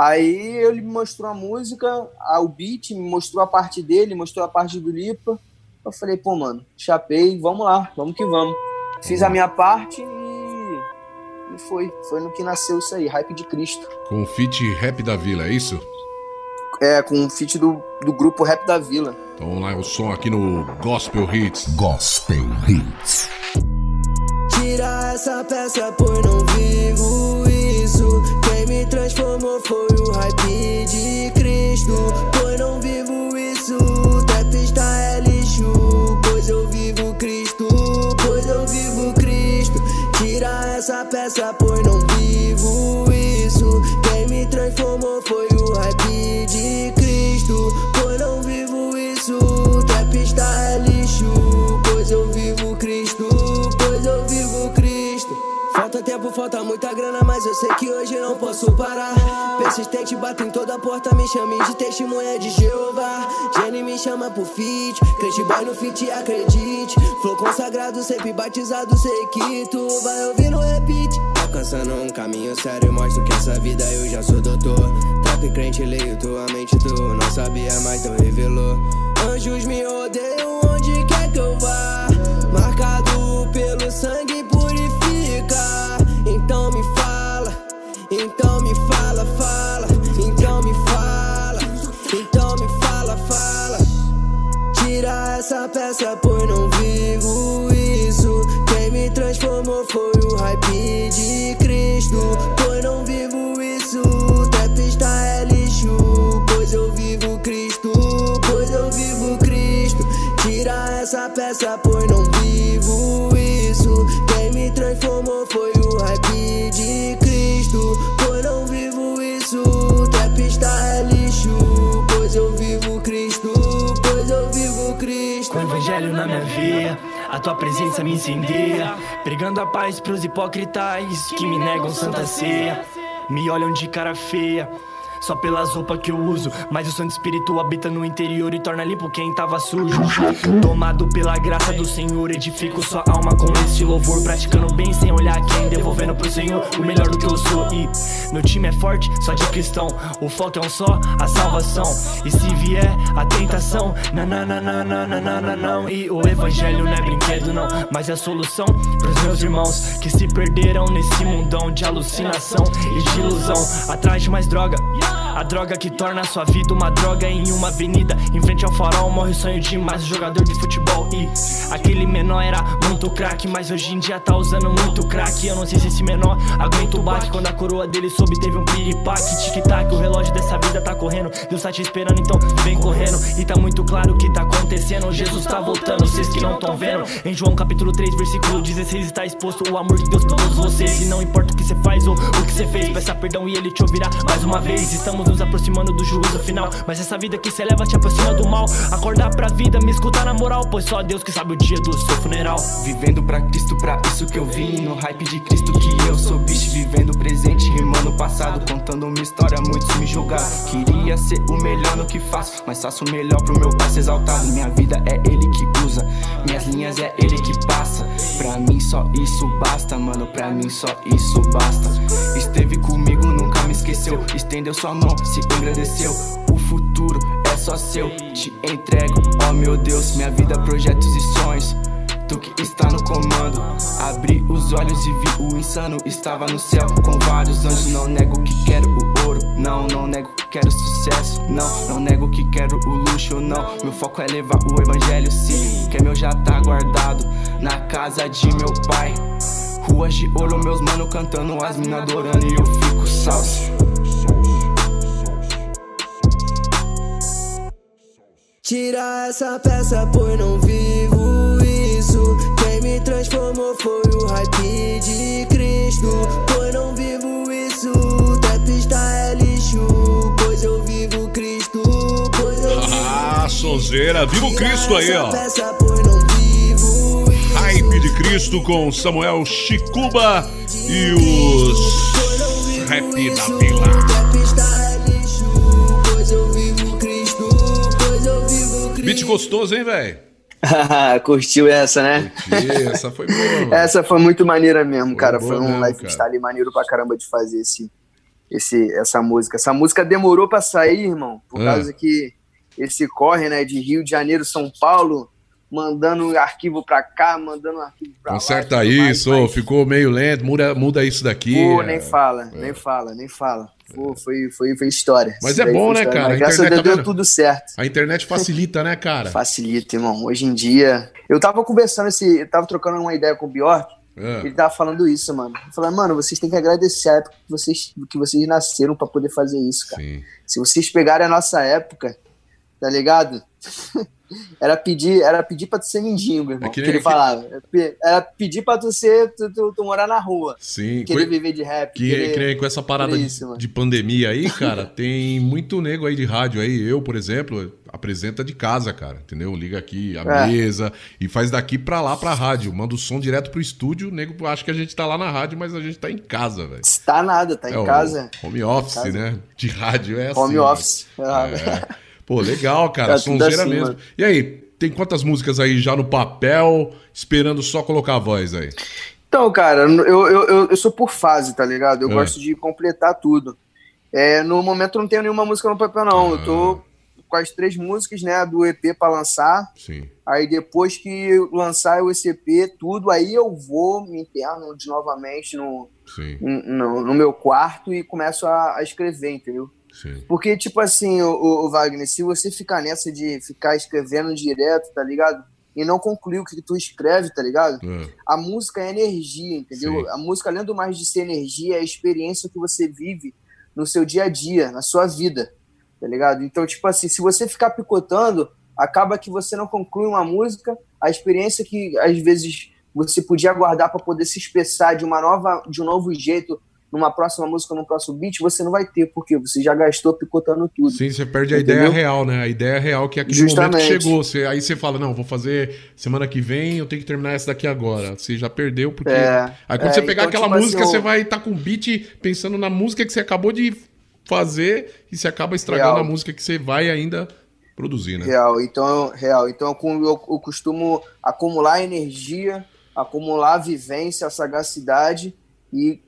Speaker 3: Aí ele me mostrou a música, a- o beat, me mostrou a parte dele, mostrou a parte do Lipa. Eu falei, pô, mano, chapei, vamos lá, vamos que vamos. Fiz a minha parte e, e foi. Foi no que nasceu isso aí, Hype de Cristo.
Speaker 2: Com o feat Rap da Vila, é isso?
Speaker 3: É, com o feat do, do grupo Rap da Vila.
Speaker 2: Então vamos lá, o som aqui no Gospel Hits.
Speaker 1: Gospel Hits.
Speaker 5: Tira essa peça, pois não vivo isso. Transformou foi o hype de Cristo. Pois não vivo isso, trapista é lixo. Pois eu vivo Cristo, pois eu vivo Cristo. Tira essa peça, pois não tempo, falta muita grana, mas eu sei que hoje não posso parar. Persistente, bato em toda porta, me chame de testemunha de Jeová. Jenny me chama pro feat, crente boy no feat, acredite. Flow consagrado, sempre batizado, sei que tu vai ouvir no repeat. Alcançando um caminho sério, mostro que essa vida eu já sou doutor. Trap crente, leio tua mente, tu não sabia, mas tu revelou. Anjos me odeiam onde quer que eu vá. Essa peça, pois não vivo isso. Quem me transformou foi o hype de Cristo. Pois não vivo isso, trapista é lixo. Pois eu vivo Cristo, pois eu vivo Cristo. Tira essa peça, pois não vivo
Speaker 10: a tua presença me incendeia. Pregando a paz pros hipócritas que me negam santa ceia. Me olham de cara feia. Só pelas roupas que eu uso, mas o Santo Espírito habita no interior e torna limpo quem tava sujo. Tomado pela graça do Senhor, edifico sua alma com este louvor, praticando bem sem olhar quem, devolvendo pro Senhor o melhor do que eu sou. E meu time é forte, só de cristão. O foco é um só, a salvação. E se vier a tentação, nananana, não. E o evangelho não é brinquedo, não, mas é a solução pros meus irmãos que se perderam nesse mundão de alucinação e de ilusão. Atrás de mais droga, a droga que torna a sua vida uma droga em uma avenida. Em frente ao farol morre o sonho de mais jogador de futebol. E aquele menor era muito craque, mas hoje em dia tá usando muito crack. Eu não sei se esse menor aguenta o baque. Quando a coroa dele soube, teve um piripaque. Tic-tac, o relógio dessa vida tá correndo. Deus tá te esperando, então vem correndo. E tá muito claro o que tá acontecendo. Jesus tá voltando, vocês que não tão vendo. Em João capítulo 3, versículo 16, está exposto o amor de Deus por todos vocês. E não importa o que você faz ou o que você fez, peça perdão e ele te ouvirá mais uma vez. Estamos nos aproximando do juízo final. Mas essa vida que você leva te aproxima do mal. Acordar pra vida, me escutar na moral, pois só Deus que sabe o dia do seu funeral.
Speaker 11: Vivendo pra Cristo, pra isso que eu vim. No hype de Cristo que eu sou bicho. Vivendo presente, rimando passado. Contando uma história, muitos me julgaram. Queria ser o melhor no que faço, mas faço o melhor pro meu pai ser exaltado. Minha vida é ele que usa, minhas linhas é ele que passa. Pra mim só isso basta, mano. Pra mim só isso basta. Esteve comigo, nunca me esqueceu. Estendeu sua mão, se engrandeceu. O futuro é só seu, te entrego. Oh meu Deus, minha vida, projetos e sonhos. Tu que está no comando. Abri os olhos e vi o insano. Estava no céu com vários anjos. Não nego que quero o ouro. Não, não nego que quero sucesso. Não, não nego que quero o luxo. Não, meu foco é levar o evangelho. Sim, que é meu já tá guardado na casa de meu pai. Ruas de ouro, meus mano cantando, as mina adorando e eu fico salso.
Speaker 5: Tira essa peça, pois não vivo me transformou foi o hype de Cristo. Pois não vivo isso. Trapista é lixo, pois eu vivo Cristo. Pois eu
Speaker 2: Ah, sonzeira. Viva o Cristo aí, ó.
Speaker 5: peça, vivo
Speaker 2: Hype de Cristo com Samuel Chicuba e os Rap da Vila.
Speaker 5: É vivo vivo.
Speaker 2: Beat gostoso, hein, velho?
Speaker 3: Curtiu essa, né?
Speaker 2: Essa foi boa, mano.
Speaker 3: Essa foi muito maneira mesmo, cara.
Speaker 2: boa
Speaker 3: Foi um
Speaker 2: mesmo,
Speaker 3: lifestyle maneiro pra caramba de fazer esse, esse, essa música. Essa música demorou pra sair, irmão, por
Speaker 2: Ah.
Speaker 3: causa que esse corre, né, de Rio de Janeiro, São Paulo, mandando arquivo pra cá, mandando arquivo pra lá.
Speaker 2: Conserta
Speaker 3: tudo mais,
Speaker 2: isso,
Speaker 3: mas-
Speaker 2: ficou meio lento, muda, muda isso daqui.
Speaker 3: Pô,
Speaker 2: é.
Speaker 3: nem fala, nem fala, nem fala. Pô, foi, foi, foi história.
Speaker 2: Mas
Speaker 3: Isso
Speaker 2: é bom, né, cara?
Speaker 3: Mas graças a
Speaker 2: internet
Speaker 3: Deus
Speaker 2: tá
Speaker 3: deu tudo certo.
Speaker 2: A internet facilita, né, cara?
Speaker 3: Facilita, irmão. Hoje em dia. Eu tava conversando esse. Eu tava trocando uma ideia com o Bjork.
Speaker 2: É.
Speaker 3: Ele tava falando isso, mano. Falei, mano, vocês têm que agradecer a época que vocês, que vocês nasceram pra poder fazer isso, cara.
Speaker 2: Sim.
Speaker 3: Se vocês pegarem a nossa época, tá ligado? era pedir, era pedir pra tu ser mendigo, irmão.
Speaker 2: É que
Speaker 3: que, ele falava. Era pe- Era pedir pra tu ser, tu, tu- tu morar na rua.
Speaker 2: Sim.
Speaker 3: Querer
Speaker 2: coi-
Speaker 3: viver de rap.
Speaker 2: Que,
Speaker 3: querer-
Speaker 2: que com essa parada de,
Speaker 3: isso, mano.
Speaker 2: de pandemia aí, cara, tem muito nego aí de rádio aí. Eu, por exemplo, apresenta de casa, cara. Entendeu? Liga aqui a
Speaker 3: É.
Speaker 2: mesa e faz daqui pra lá pra rádio. Manda o som direto pro estúdio. O nego acha que a gente tá lá na rádio, mas a gente tá em casa, velho.
Speaker 3: Tá nada, tá
Speaker 2: É
Speaker 3: em casa.
Speaker 2: Home office,
Speaker 3: casa.
Speaker 2: né? De rádio é assim.
Speaker 3: Home
Speaker 2: né?
Speaker 3: office.
Speaker 2: É. Pô, legal, cara.
Speaker 3: Tá
Speaker 2: Sonzeira
Speaker 3: assim,
Speaker 2: mesmo.
Speaker 3: mano.
Speaker 2: E aí, tem quantas músicas aí já no papel, esperando só colocar a voz aí?
Speaker 3: Então, cara, eu, eu, eu, eu sou por fase, tá ligado? Eu
Speaker 2: É.
Speaker 3: gosto de completar tudo. É, no momento não tenho nenhuma música no papel, não. Eu tô com as três músicas, né, do EP pra lançar.
Speaker 2: Sim.
Speaker 3: Aí depois que eu lançar o ECP, tudo, aí eu vou, me interno de novamente no, no, no meu quarto e começo a, a escrever, entendeu?
Speaker 2: Sim.
Speaker 3: Porque, tipo assim, o, o Wagner, se você ficar nessa de ficar escrevendo direto, tá ligado? E não concluir o que tu escreve, tá ligado?
Speaker 2: É.
Speaker 3: A música é energia, entendeu?
Speaker 2: Sim.
Speaker 3: A música, além do mais de ser energia, é a experiência que você vive no seu dia a dia, na sua vida, tá ligado? Então, tipo assim, se você ficar picotando, acaba que você não conclui uma música, a experiência que às vezes você podia guardar para poder se expressar de uma nova, de um novo jeito numa próxima música, num próximo beat, você não vai ter, porque você já gastou picotando tudo.
Speaker 2: Sim, você perde a
Speaker 3: Entendeu?
Speaker 2: ideia real, né? A ideia real que é aquele
Speaker 3: Justamente.
Speaker 2: momento que chegou. Você, aí você fala, não, vou fazer semana que vem, eu tenho que terminar essa daqui agora. Você já perdeu, porque.
Speaker 3: É,
Speaker 2: aí quando
Speaker 3: é,
Speaker 2: você pegar
Speaker 3: então,
Speaker 2: aquela
Speaker 3: tipo
Speaker 2: música,
Speaker 3: assim,
Speaker 2: você vai estar com o beat pensando na música que você acabou de fazer e você acaba estragando
Speaker 3: Real.
Speaker 2: a música que você vai ainda produzir, né?
Speaker 3: Real, então, real. Então eu, eu, eu costumo acumular energia, acumular vivência, sagacidade e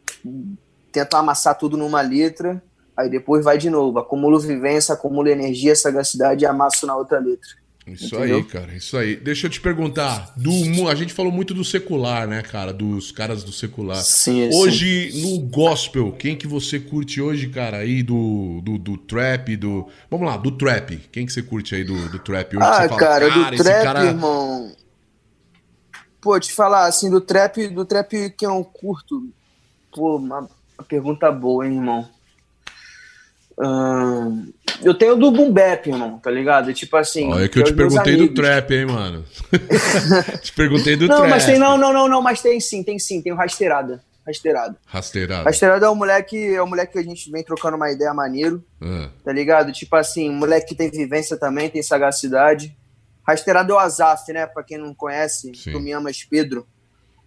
Speaker 3: tentar amassar tudo numa letra. Aí depois vai de novo. Acumulo vivência, acumulo energia, sagacidade e amasso na outra letra.
Speaker 2: Isso
Speaker 3: Entendeu?
Speaker 2: aí, cara, isso aí. Deixa eu te perguntar, do, a gente falou muito do secular, né, cara, dos caras do secular.
Speaker 3: Sim,
Speaker 2: hoje, no gospel, quem que você curte hoje, cara, aí do, do, do trap, do... Vamos lá, do trap. Quem que você curte aí do, do trap hoje?
Speaker 3: Ah,
Speaker 2: fala,
Speaker 3: cara, do
Speaker 2: esse
Speaker 3: trap,
Speaker 2: cara-
Speaker 3: irmão. Pô, te falar assim, do trap, do trap que eu curto. Pô, uma pergunta boa, hein, irmão. Eu tenho do Boom Bap, irmão, tá ligado? Tipo assim.
Speaker 2: Olha que eu
Speaker 3: tem
Speaker 2: te perguntei do
Speaker 3: amigos.
Speaker 2: trap, hein, mano. te perguntei do
Speaker 3: não,
Speaker 2: trap.
Speaker 3: mas tem, não, não, não, não, mas tem sim, tem sim, tem o Rasteirada. Rasteirada.
Speaker 2: Rasteirado.
Speaker 3: Rasteirada é um moleque, é um moleque que a gente vem trocando uma ideia maneiro,
Speaker 2: Ah,
Speaker 3: tá ligado? Tipo assim, um moleque que tem vivência também, tem sagacidade. Rasteirado é o Azaf, né? Pra quem não conhece,
Speaker 5: Sim.
Speaker 3: tu me amas, Pedro.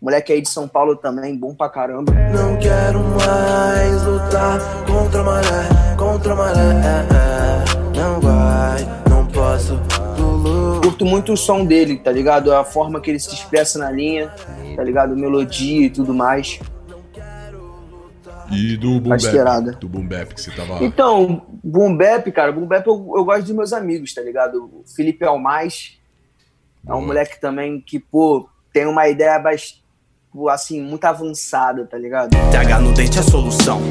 Speaker 3: Moleque aí de São Paulo também, bom pra caramba.
Speaker 5: Não quero mais lutar contra a maré, contra a maré. é, é. Não vai, não posso. Lulu.
Speaker 3: Curto muito o som dele, tá ligado? A forma que ele se expressa na linha, tá ligado? Melodia e tudo mais.
Speaker 2: E do Boom. Bap. Do Boom Bap que você tava...
Speaker 3: Então, Boom Bap, cara, Boom Bap eu, eu gosto dos meus amigos, tá ligado? O Felipe Almaz é um moleque também que, pô, tem uma ideia bastante, assim, muito avançada, tá ligado?
Speaker 12: TH no dente é a solução.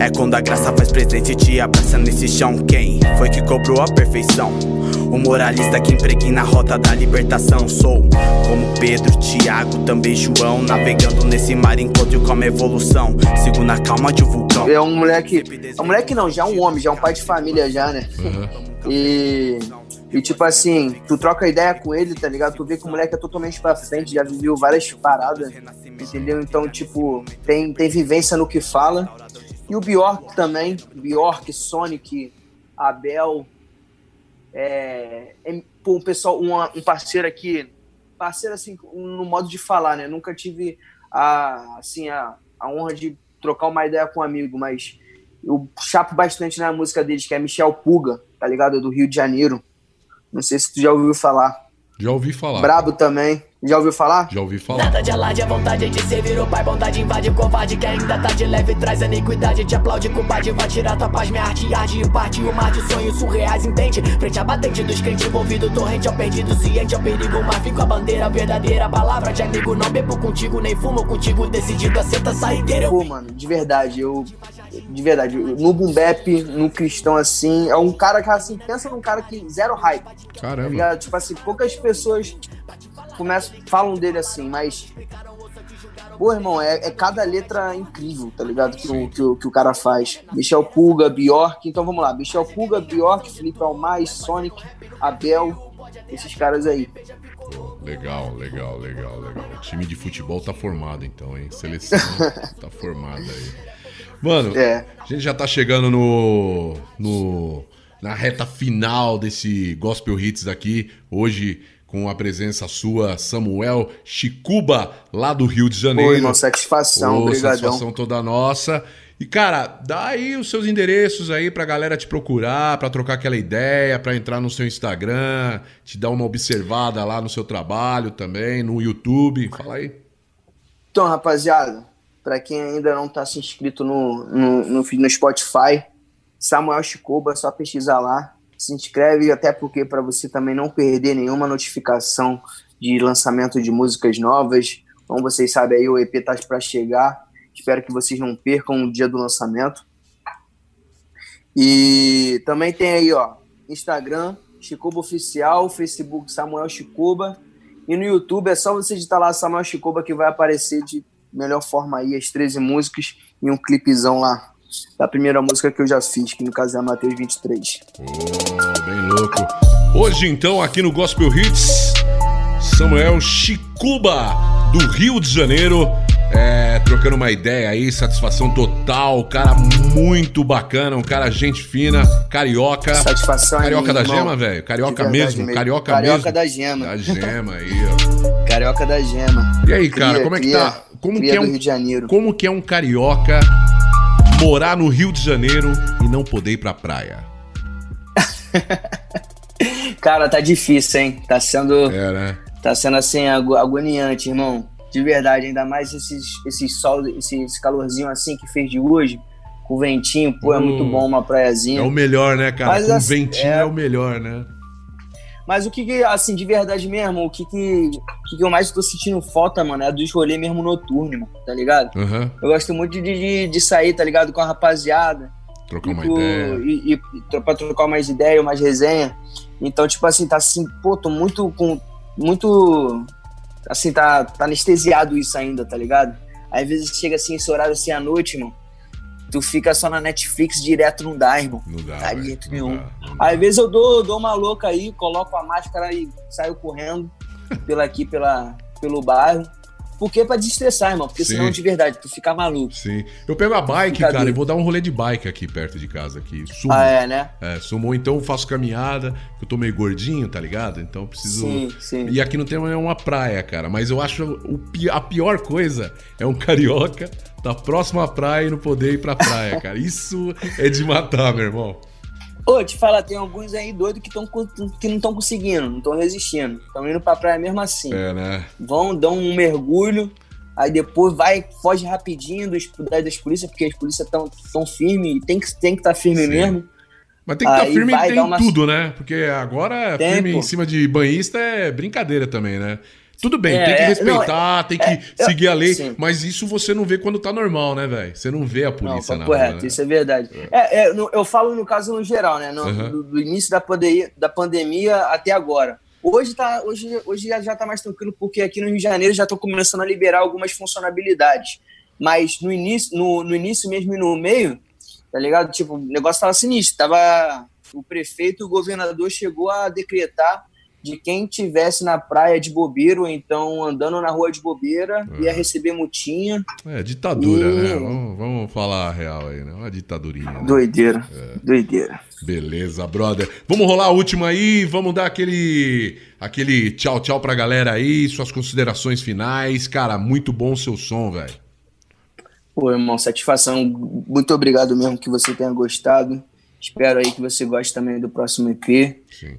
Speaker 12: É quando a graça faz presente e te abraça nesse chão. Quem foi que cobrou a perfeição? O moralista que impregna a rota da libertação. Sou como Pedro, Tiago, também João. Navegando nesse mar encontro com a evolução. Sigo na calma de um vulcão.
Speaker 3: É um moleque. É um moleque não, já é um homem, já é um pai de família já, né? E E tipo assim, tu troca ideia com ele, tá ligado? Tu vê que o moleque é totalmente pra frente, já viveu várias paradas, entendeu? Então, tipo, tem, tem vivência no que fala. E o Bjork também, Bjork, Sonic, Abel, é, é, pô, um pessoal, uma- um parceiro aqui, parceiro assim, no modo de falar, né? Nunca tive a, assim, a, a honra de trocar uma ideia com um amigo, mas eu chapo bastante na música deles, que é Michel Puga, tá ligado? Do Rio de Janeiro. Não sei se tu já ouviu falar.
Speaker 2: Já ouvi falar.
Speaker 3: Brabo também. Já ouviu falar?
Speaker 2: Já ouvi falar.
Speaker 13: Nada de alarde, a vontade de ser virou pai, bondade invade o covarde que ainda tá de leve, traz a iniquidade, te aplaude, culpade, vai tirar tua paz, minha arte, arde e parte o mar de sonhos surreais, entende? Frente à batente dos crentes envolvido, torrente ao perdido, ciente ao perigo, mas fico a bandeira, verdadeira palavra de amigo, não bebo contigo, nem fumo contigo, decidido a senta saideira, eu
Speaker 3: Pô, mano, de verdade, eu. De verdade, no boom bap, no cristão assim, é um cara que assim, pensa num cara que zero hype. Tá
Speaker 2: Caramba.
Speaker 3: ligado? Tipo assim, poucas pessoas começam, falam dele assim, mas. Pô, irmão, é, é cada letra incrível, tá ligado? Que o, que, o, que o cara faz. Michel Puga, Bjork. Então vamos lá. Michel Puga, Bjork, Felipe Almaz, Sonic, Abel. Esses caras aí.
Speaker 2: Legal, legal, legal, legal. O time de futebol tá formado então, hein? Seleção tá formada aí. Mano,
Speaker 3: É.
Speaker 2: a gente já tá chegando no, no na reta final desse Gospel Hits aqui. Hoje com a presença sua, Samuel Chicuba, lá do Rio de Janeiro.
Speaker 3: Pô, irmão, satisfação,
Speaker 2: Ô,
Speaker 3: obrigadão.
Speaker 2: satisfação toda nossa. E, cara, dá aí os seus endereços aí pra galera te procurar, pra trocar aquela ideia, pra entrar no seu Instagram, te dar uma observada lá no seu trabalho também, no YouTube. Fala aí.
Speaker 3: Então, rapaziada, pra quem ainda não tá se inscrito no, no, no, no Spotify, Samuel Chicoba, é só pesquisar lá. Se inscreve, até porque para você também não perder nenhuma notificação de lançamento de músicas novas. Como vocês sabem aí, o EP tá para chegar. Espero que vocês não percam o dia do lançamento. E também tem aí, ó, Instagram, Chicoba Oficial, Facebook Samuel Chicoba. E no YouTube é só você digitar lá Samuel Chicoba que vai aparecer de melhor forma aí as 13 músicas e um clipezão lá da primeira música que eu já fiz, que no caso é a Mateus 23.
Speaker 2: Ô, bem louco. Hoje, então, aqui no Gospel Hits, Samuel Chicuba, do Rio de Janeiro. É, trocando uma ideia aí, satisfação total, cara muito bacana, um cara gente fina, carioca.
Speaker 3: Satisfação é
Speaker 2: Carioca
Speaker 3: minha,
Speaker 2: da
Speaker 3: irmão.
Speaker 2: gema, velho? Carioca mesmo?
Speaker 3: mesmo.
Speaker 2: Carioca,
Speaker 3: Carioca
Speaker 2: mesmo?
Speaker 3: da gema.
Speaker 2: Da gema aí, ó.
Speaker 3: Carioca da Gema.
Speaker 2: E aí, cara,
Speaker 3: Cria-
Speaker 2: como é que
Speaker 3: cria-
Speaker 2: tá? Como que é
Speaker 3: do
Speaker 2: um
Speaker 3: Rio de Janeiro.
Speaker 2: Como que é um carioca morar no Rio de Janeiro e não poder ir pra praia?
Speaker 3: Cara, tá difícil, hein? Tá sendo.
Speaker 2: É, né?
Speaker 3: Tá sendo assim, ago- agoniante, irmão. De verdade, ainda mais esses, esses sol, esse, esse calorzinho assim que fez de hoje, com o ventinho, pô, é
Speaker 2: Hum.
Speaker 3: muito bom uma praiazinha.
Speaker 2: É o melhor, né, cara?
Speaker 3: Mas
Speaker 2: Com
Speaker 3: assim,
Speaker 2: ventinho é...
Speaker 3: é-
Speaker 2: o melhor, né?
Speaker 3: Mas o que, que, assim, de verdade mesmo, o que que, que que eu mais tô sentindo falta, mano, é dos rolês mesmo noturno, mano, tá ligado?
Speaker 2: Aham.
Speaker 3: Eu gosto muito de, de, de sair, tá ligado, com a rapaziada.
Speaker 2: Trocar uma ideia.
Speaker 3: E, e pra trocar mais ideia, mais resenha. Então, tipo assim, tá assim, pô, tô muito com. Muito. Assim, tá, tá anestesiado isso ainda, tá ligado? Aí, às vezes chega assim, esse horário assim à noite, mano. Tu fica só na Netflix direto, não dá, irmão.
Speaker 2: Não dá.
Speaker 3: Tá jeito nenhum.
Speaker 2: dá.
Speaker 3: Às vezes eu dou, dou uma louca aí, coloco a máscara e saio correndo pela aqui, pela, pelo bairro. Porque é pra desestressar, irmão. Porque
Speaker 2: Sim.
Speaker 3: senão, de verdade, tu fica maluco.
Speaker 2: Sim. Eu pego a bike, cara,
Speaker 3: doido.
Speaker 2: e vou dar um rolê de bike aqui perto de casa. Aqui. Sumo.
Speaker 3: Ah, é, né?
Speaker 2: É, sumo. Então eu faço caminhada, que eu tô meio gordinho, tá ligado? Então eu preciso.
Speaker 3: Sim, sim.
Speaker 2: E aqui não tem uma praia, cara. Mas eu acho o a pior coisa é um carioca da próxima praia e não poder ir pra praia, cara. Isso é de matar, meu irmão.
Speaker 3: Ô, te falar, tem alguns aí doidos que, tão, que não estão conseguindo, não estão resistindo. Estão indo pra praia mesmo assim.
Speaker 2: É, né?
Speaker 3: Vão, dão um mergulho, aí depois vai, foge rapidinho dos, das, polícias, porque as polícias estão tão firmes, e tem que estar tem que tá firme
Speaker 2: Sim.
Speaker 3: mesmo.
Speaker 2: Mas tem que estar
Speaker 3: Aí
Speaker 2: firme em
Speaker 3: uma-
Speaker 2: tudo, né? Porque agora
Speaker 3: Tem,
Speaker 2: firme em cima de banhista é brincadeira também, né? Tudo bem,
Speaker 3: É,
Speaker 2: tem que
Speaker 3: é,
Speaker 2: respeitar, tem que
Speaker 3: é, eu-
Speaker 2: seguir a lei,
Speaker 3: sim.
Speaker 2: mas isso você não vê quando tá normal, né, velho? Você não vê a
Speaker 3: Não,
Speaker 2: polícia
Speaker 3: tá
Speaker 2: na
Speaker 3: correto,
Speaker 2: rua, né?
Speaker 3: isso é verdade. É, é, no- eu falo no caso no geral, né? No,
Speaker 2: Aham.
Speaker 3: do, do início da pandemia, da pandemia até agora. Hoje, tá, hoje, hoje já, já tá mais tranquilo, porque aqui no Rio de Janeiro já estão começando a liberar algumas funcionalidades. Mas no início, no, no início mesmo e no meio, tá ligado? Tipo, o negócio tava sinistro, tava, o prefeito e o governador chegou a decretar de quem tivesse na praia de bobeira ou então andando na rua de bobeira ia receber multinha.
Speaker 2: É, ditadura,
Speaker 3: E-
Speaker 2: né? Vamos, vamos falar a real aí, né? Uma ditadurinha. né?
Speaker 3: Doideira,
Speaker 2: É.
Speaker 3: doideira.
Speaker 2: Beleza, brother. Vamos rolar a última aí, vamos dar aquele aquele tchau, tchau pra galera aí, suas considerações finais. Cara, muito bom o seu som, velho.
Speaker 3: Pô, irmão, satisfação. Muito obrigado mesmo que você tenha gostado. Espero aí que você goste também do próximo EP.
Speaker 2: Sim.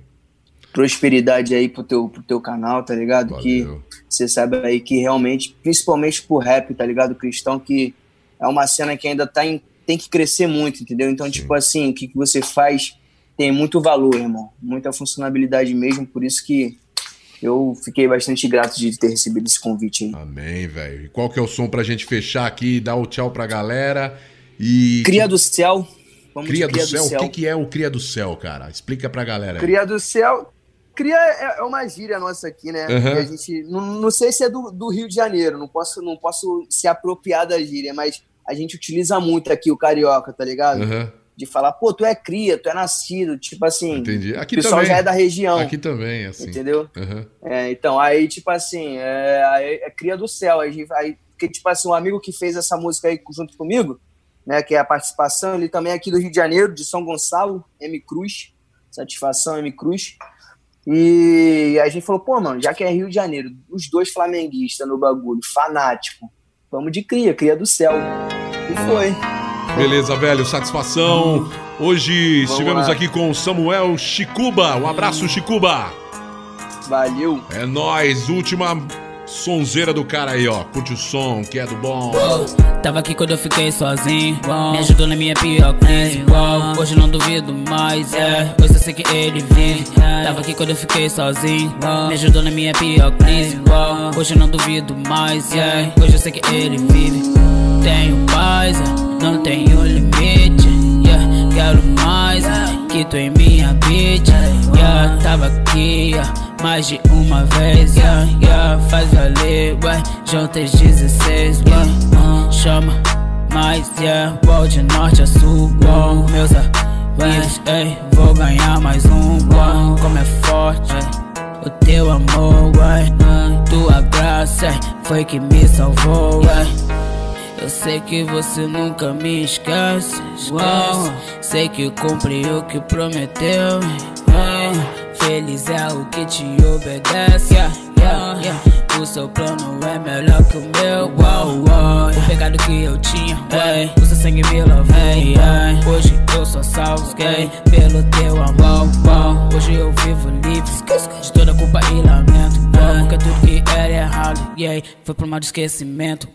Speaker 3: Prosperidade aí pro teu, pro teu canal, tá ligado? Que você sabe aí que realmente, principalmente pro rap, tá ligado? Cristão, que é uma cena que ainda tá em, tem que crescer muito, entendeu? Então, tipo assim, o que, que você faz tem muito valor, irmão. Muita funcionalidade mesmo, por isso que eu fiquei bastante grato de ter recebido esse convite aí.
Speaker 2: Amém, velho. E qual que é o som pra gente fechar aqui, dar o tchau pra galera e...
Speaker 3: Cria do Céu. Vamos
Speaker 2: Cria,
Speaker 3: de
Speaker 2: do, céu. O que, que é o Cria do Céu, cara? Explica pra galera aí.
Speaker 3: Cria do Céu. Cria é, é uma gíria nossa aqui, né?
Speaker 2: Uhum.
Speaker 3: A gente, não, não sei se é do, do Rio de Janeiro, não posso, não posso se apropriar da gíria, mas a gente utiliza muito aqui o carioca, tá ligado?
Speaker 2: Uhum.
Speaker 3: De falar, pô, tu é cria, tu é nascido, tipo assim.
Speaker 2: Entendi. Aqui
Speaker 3: o pessoal
Speaker 2: também.
Speaker 3: já é da região.
Speaker 2: Aqui também, assim.
Speaker 3: Entendeu?
Speaker 2: Uhum.
Speaker 3: É, então, aí, tipo assim, é, é cria do céu. Aí, aí, porque, tipo assim, um amigo que fez essa música aí junto comigo, né, que é a participação, ele também é aqui do Rio de Janeiro, de São Gonçalo, M Cruz. Satisfação, M Cruz. E a gente falou, pô, mano, já que é Rio de Janeiro, os dois flamenguistas no bagulho, fanático, vamos de cria, cria do céu. E foi.
Speaker 2: Beleza, velho, satisfação. Hoje
Speaker 3: Vamos
Speaker 2: estivemos
Speaker 3: lá.
Speaker 2: aqui com o Samuel Chicuba. Um abraço, Chicuba.
Speaker 3: Valeu.
Speaker 2: É nóis, última sonzeira do cara aí, ó. Curte o som, que é do bom.
Speaker 14: Tava aqui quando eu fiquei sozinho, me ajudou na minha pior crise. Hoje não duvido mais, é. Hoje eu sei que ele vive. Tava aqui quando eu fiquei sozinho, me ajudou na minha pior crise. Hoje eu não duvido mais, é. Hoje eu sei que ele vive. Tenho paz, é, não tenho limite. Yeah, quero mais, é, que tu em minha beat. Yeah, tava aqui, yeah, mais de uma vez. Yeah, yeah, faz valer, ué. Juntas 16, ué. chama mais, yeah. Uau, de norte a sul, uau. Meus amigos, ei, vou ganhar mais um, uau. Como é forte, o teu amor, ué. Tua graça, foi que me salvou, ué. Eu sei que você nunca me esquece, esquece. Sei que cumpri o que prometeu. yeah. Feliz é o que te obedece. yeah, yeah, yeah. O seu plano é melhor que o meu. Uau, uau. O pecado que eu tinha, ué, o seu sangue me lavou. ei, ei. Hoje eu sou salvo, pelo teu amor. Hoje eu vivo livre de toda culpa e lamento. uau. Porque tudo que era errado, yeah, foi pro mal de esquecimento.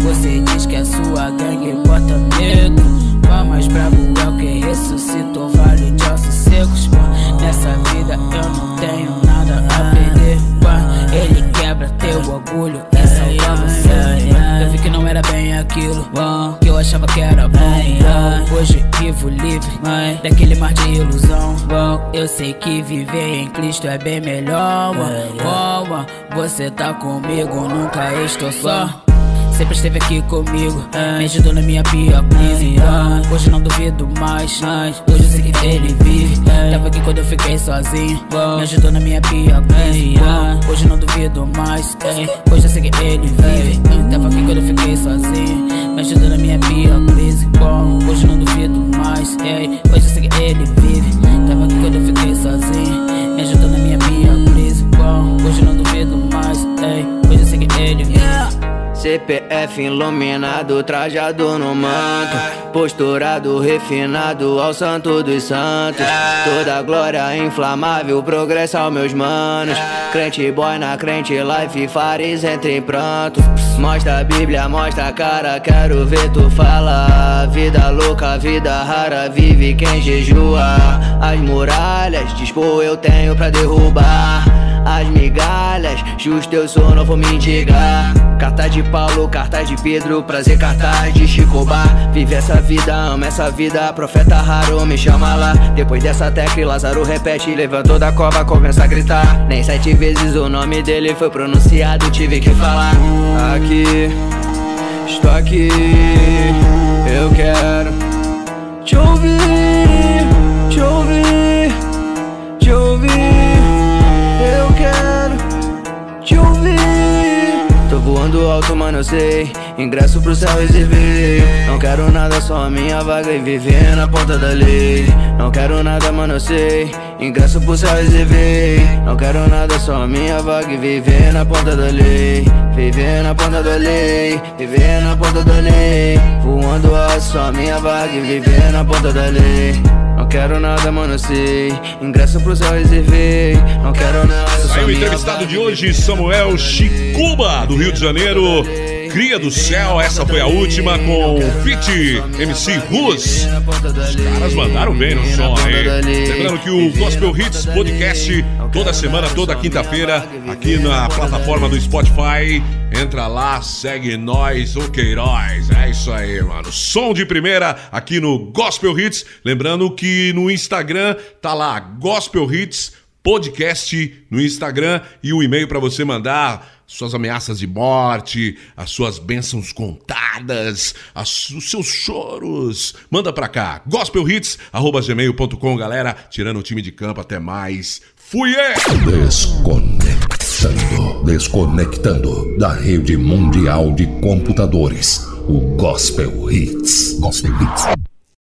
Speaker 14: Você diz que a sua gangue bota medo. Uau, mais brabo é o que ressuscitou vale de ossos. Nessa vida eu não tenho nada a perder. uau. Ele quebra teu orgulho e salva você. Eu vi que não era bem aquilo que eu achava que era bom. Hoje vivo livre daquele mar de ilusão. Eu sei que viver em Cristo é bem melhor. Você tá comigo, nunca estou só. Sempre esteve aqui comigo, me ajudou na minha pior crise. ah. Hoje não duvido mais, hoje eu sei que ele vive. Tava aqui quando eu fiquei sozinho, me ajudou na minha pior crise. ah. Hoje não duvido mais, hoje eu sei que ele vive. Tava aqui quando eu fiquei sozinho, me ajudou na minha pior crise. Bom, hoje não duvido mais, hoje eu sei que ele vive. Tava aqui quando eu fiquei sozinho, me ajudou na minha pior crise. Bom, hoje não duvido mais, hoje eu sei que ele vive.
Speaker 15: CPF iluminado, trajado no manto Posturado, refinado ao santo dos santos. Toda glória inflamável, progresso aos meus manos. Crente boy na crente life, fares entre prantos Mostra a Bíblia, mostra a cara, quero ver tu falar Vida louca, vida rara, vive quem jejua. As muralhas, dispor eu tenho pra derrubar. As migalhas, justo eu sou, não vou mendigar. Carta de Paulo, carta de Pedro, prazer, carta de Chicobar. Vive essa vida, ama essa vida, profeta raro, me chama lá. Depois dessa tecla, Lázaro repete, levantou da cova, começa a gritar. Nem sete vezes o nome dele foi pronunciado, tive que falar. Aqui, estou aqui, eu quero te ouvir, te ouvir, te ouvir. Eu quero te ouvir. Voando alto, mano, eu sei. Ingresso pro céu reservei. Não quero nada, só a minha vaga e viver na ponta da lei. Não quero nada, mano, eu sei. Ingresso pro céu reservei. Não quero nada, só a minha vaga e viver na ponta da lei. Viver na ponta da lei. Viver na ponta da lei. Voando alto, só a minha vaga e viver na ponta da lei. Não quero nada, mano, eu sei. Ingresso pro céu reservei. Não quero nada,
Speaker 2: Aí o entrevistado de hoje, Samuel Chicuba, do Rio de Janeiro. Cria do Céu, essa foi a última com Fit MC Rus. Os caras mandaram bem no som aí. Lembrando que o Gospel Hits Podcast, toda semana, toda quinta-feira, aqui na plataforma do Spotify. Entra lá, segue nós, o Queiroz. É isso aí, mano. Som de primeira aqui no Gospel Hits. Lembrando que no Instagram tá lá, Gospel Hits Podcast no Instagram e o e-mail para você mandar suas ameaças de morte, as suas bênçãos contadas, as- os seus choros. Manda pra cá, gospelhits.gmail.com, galera. Tirando o time de campo, até mais. Fui! é!
Speaker 1: Desconectando. Desconectando da rede mundial de computadores. O Gospel Hits. Gospel Hits.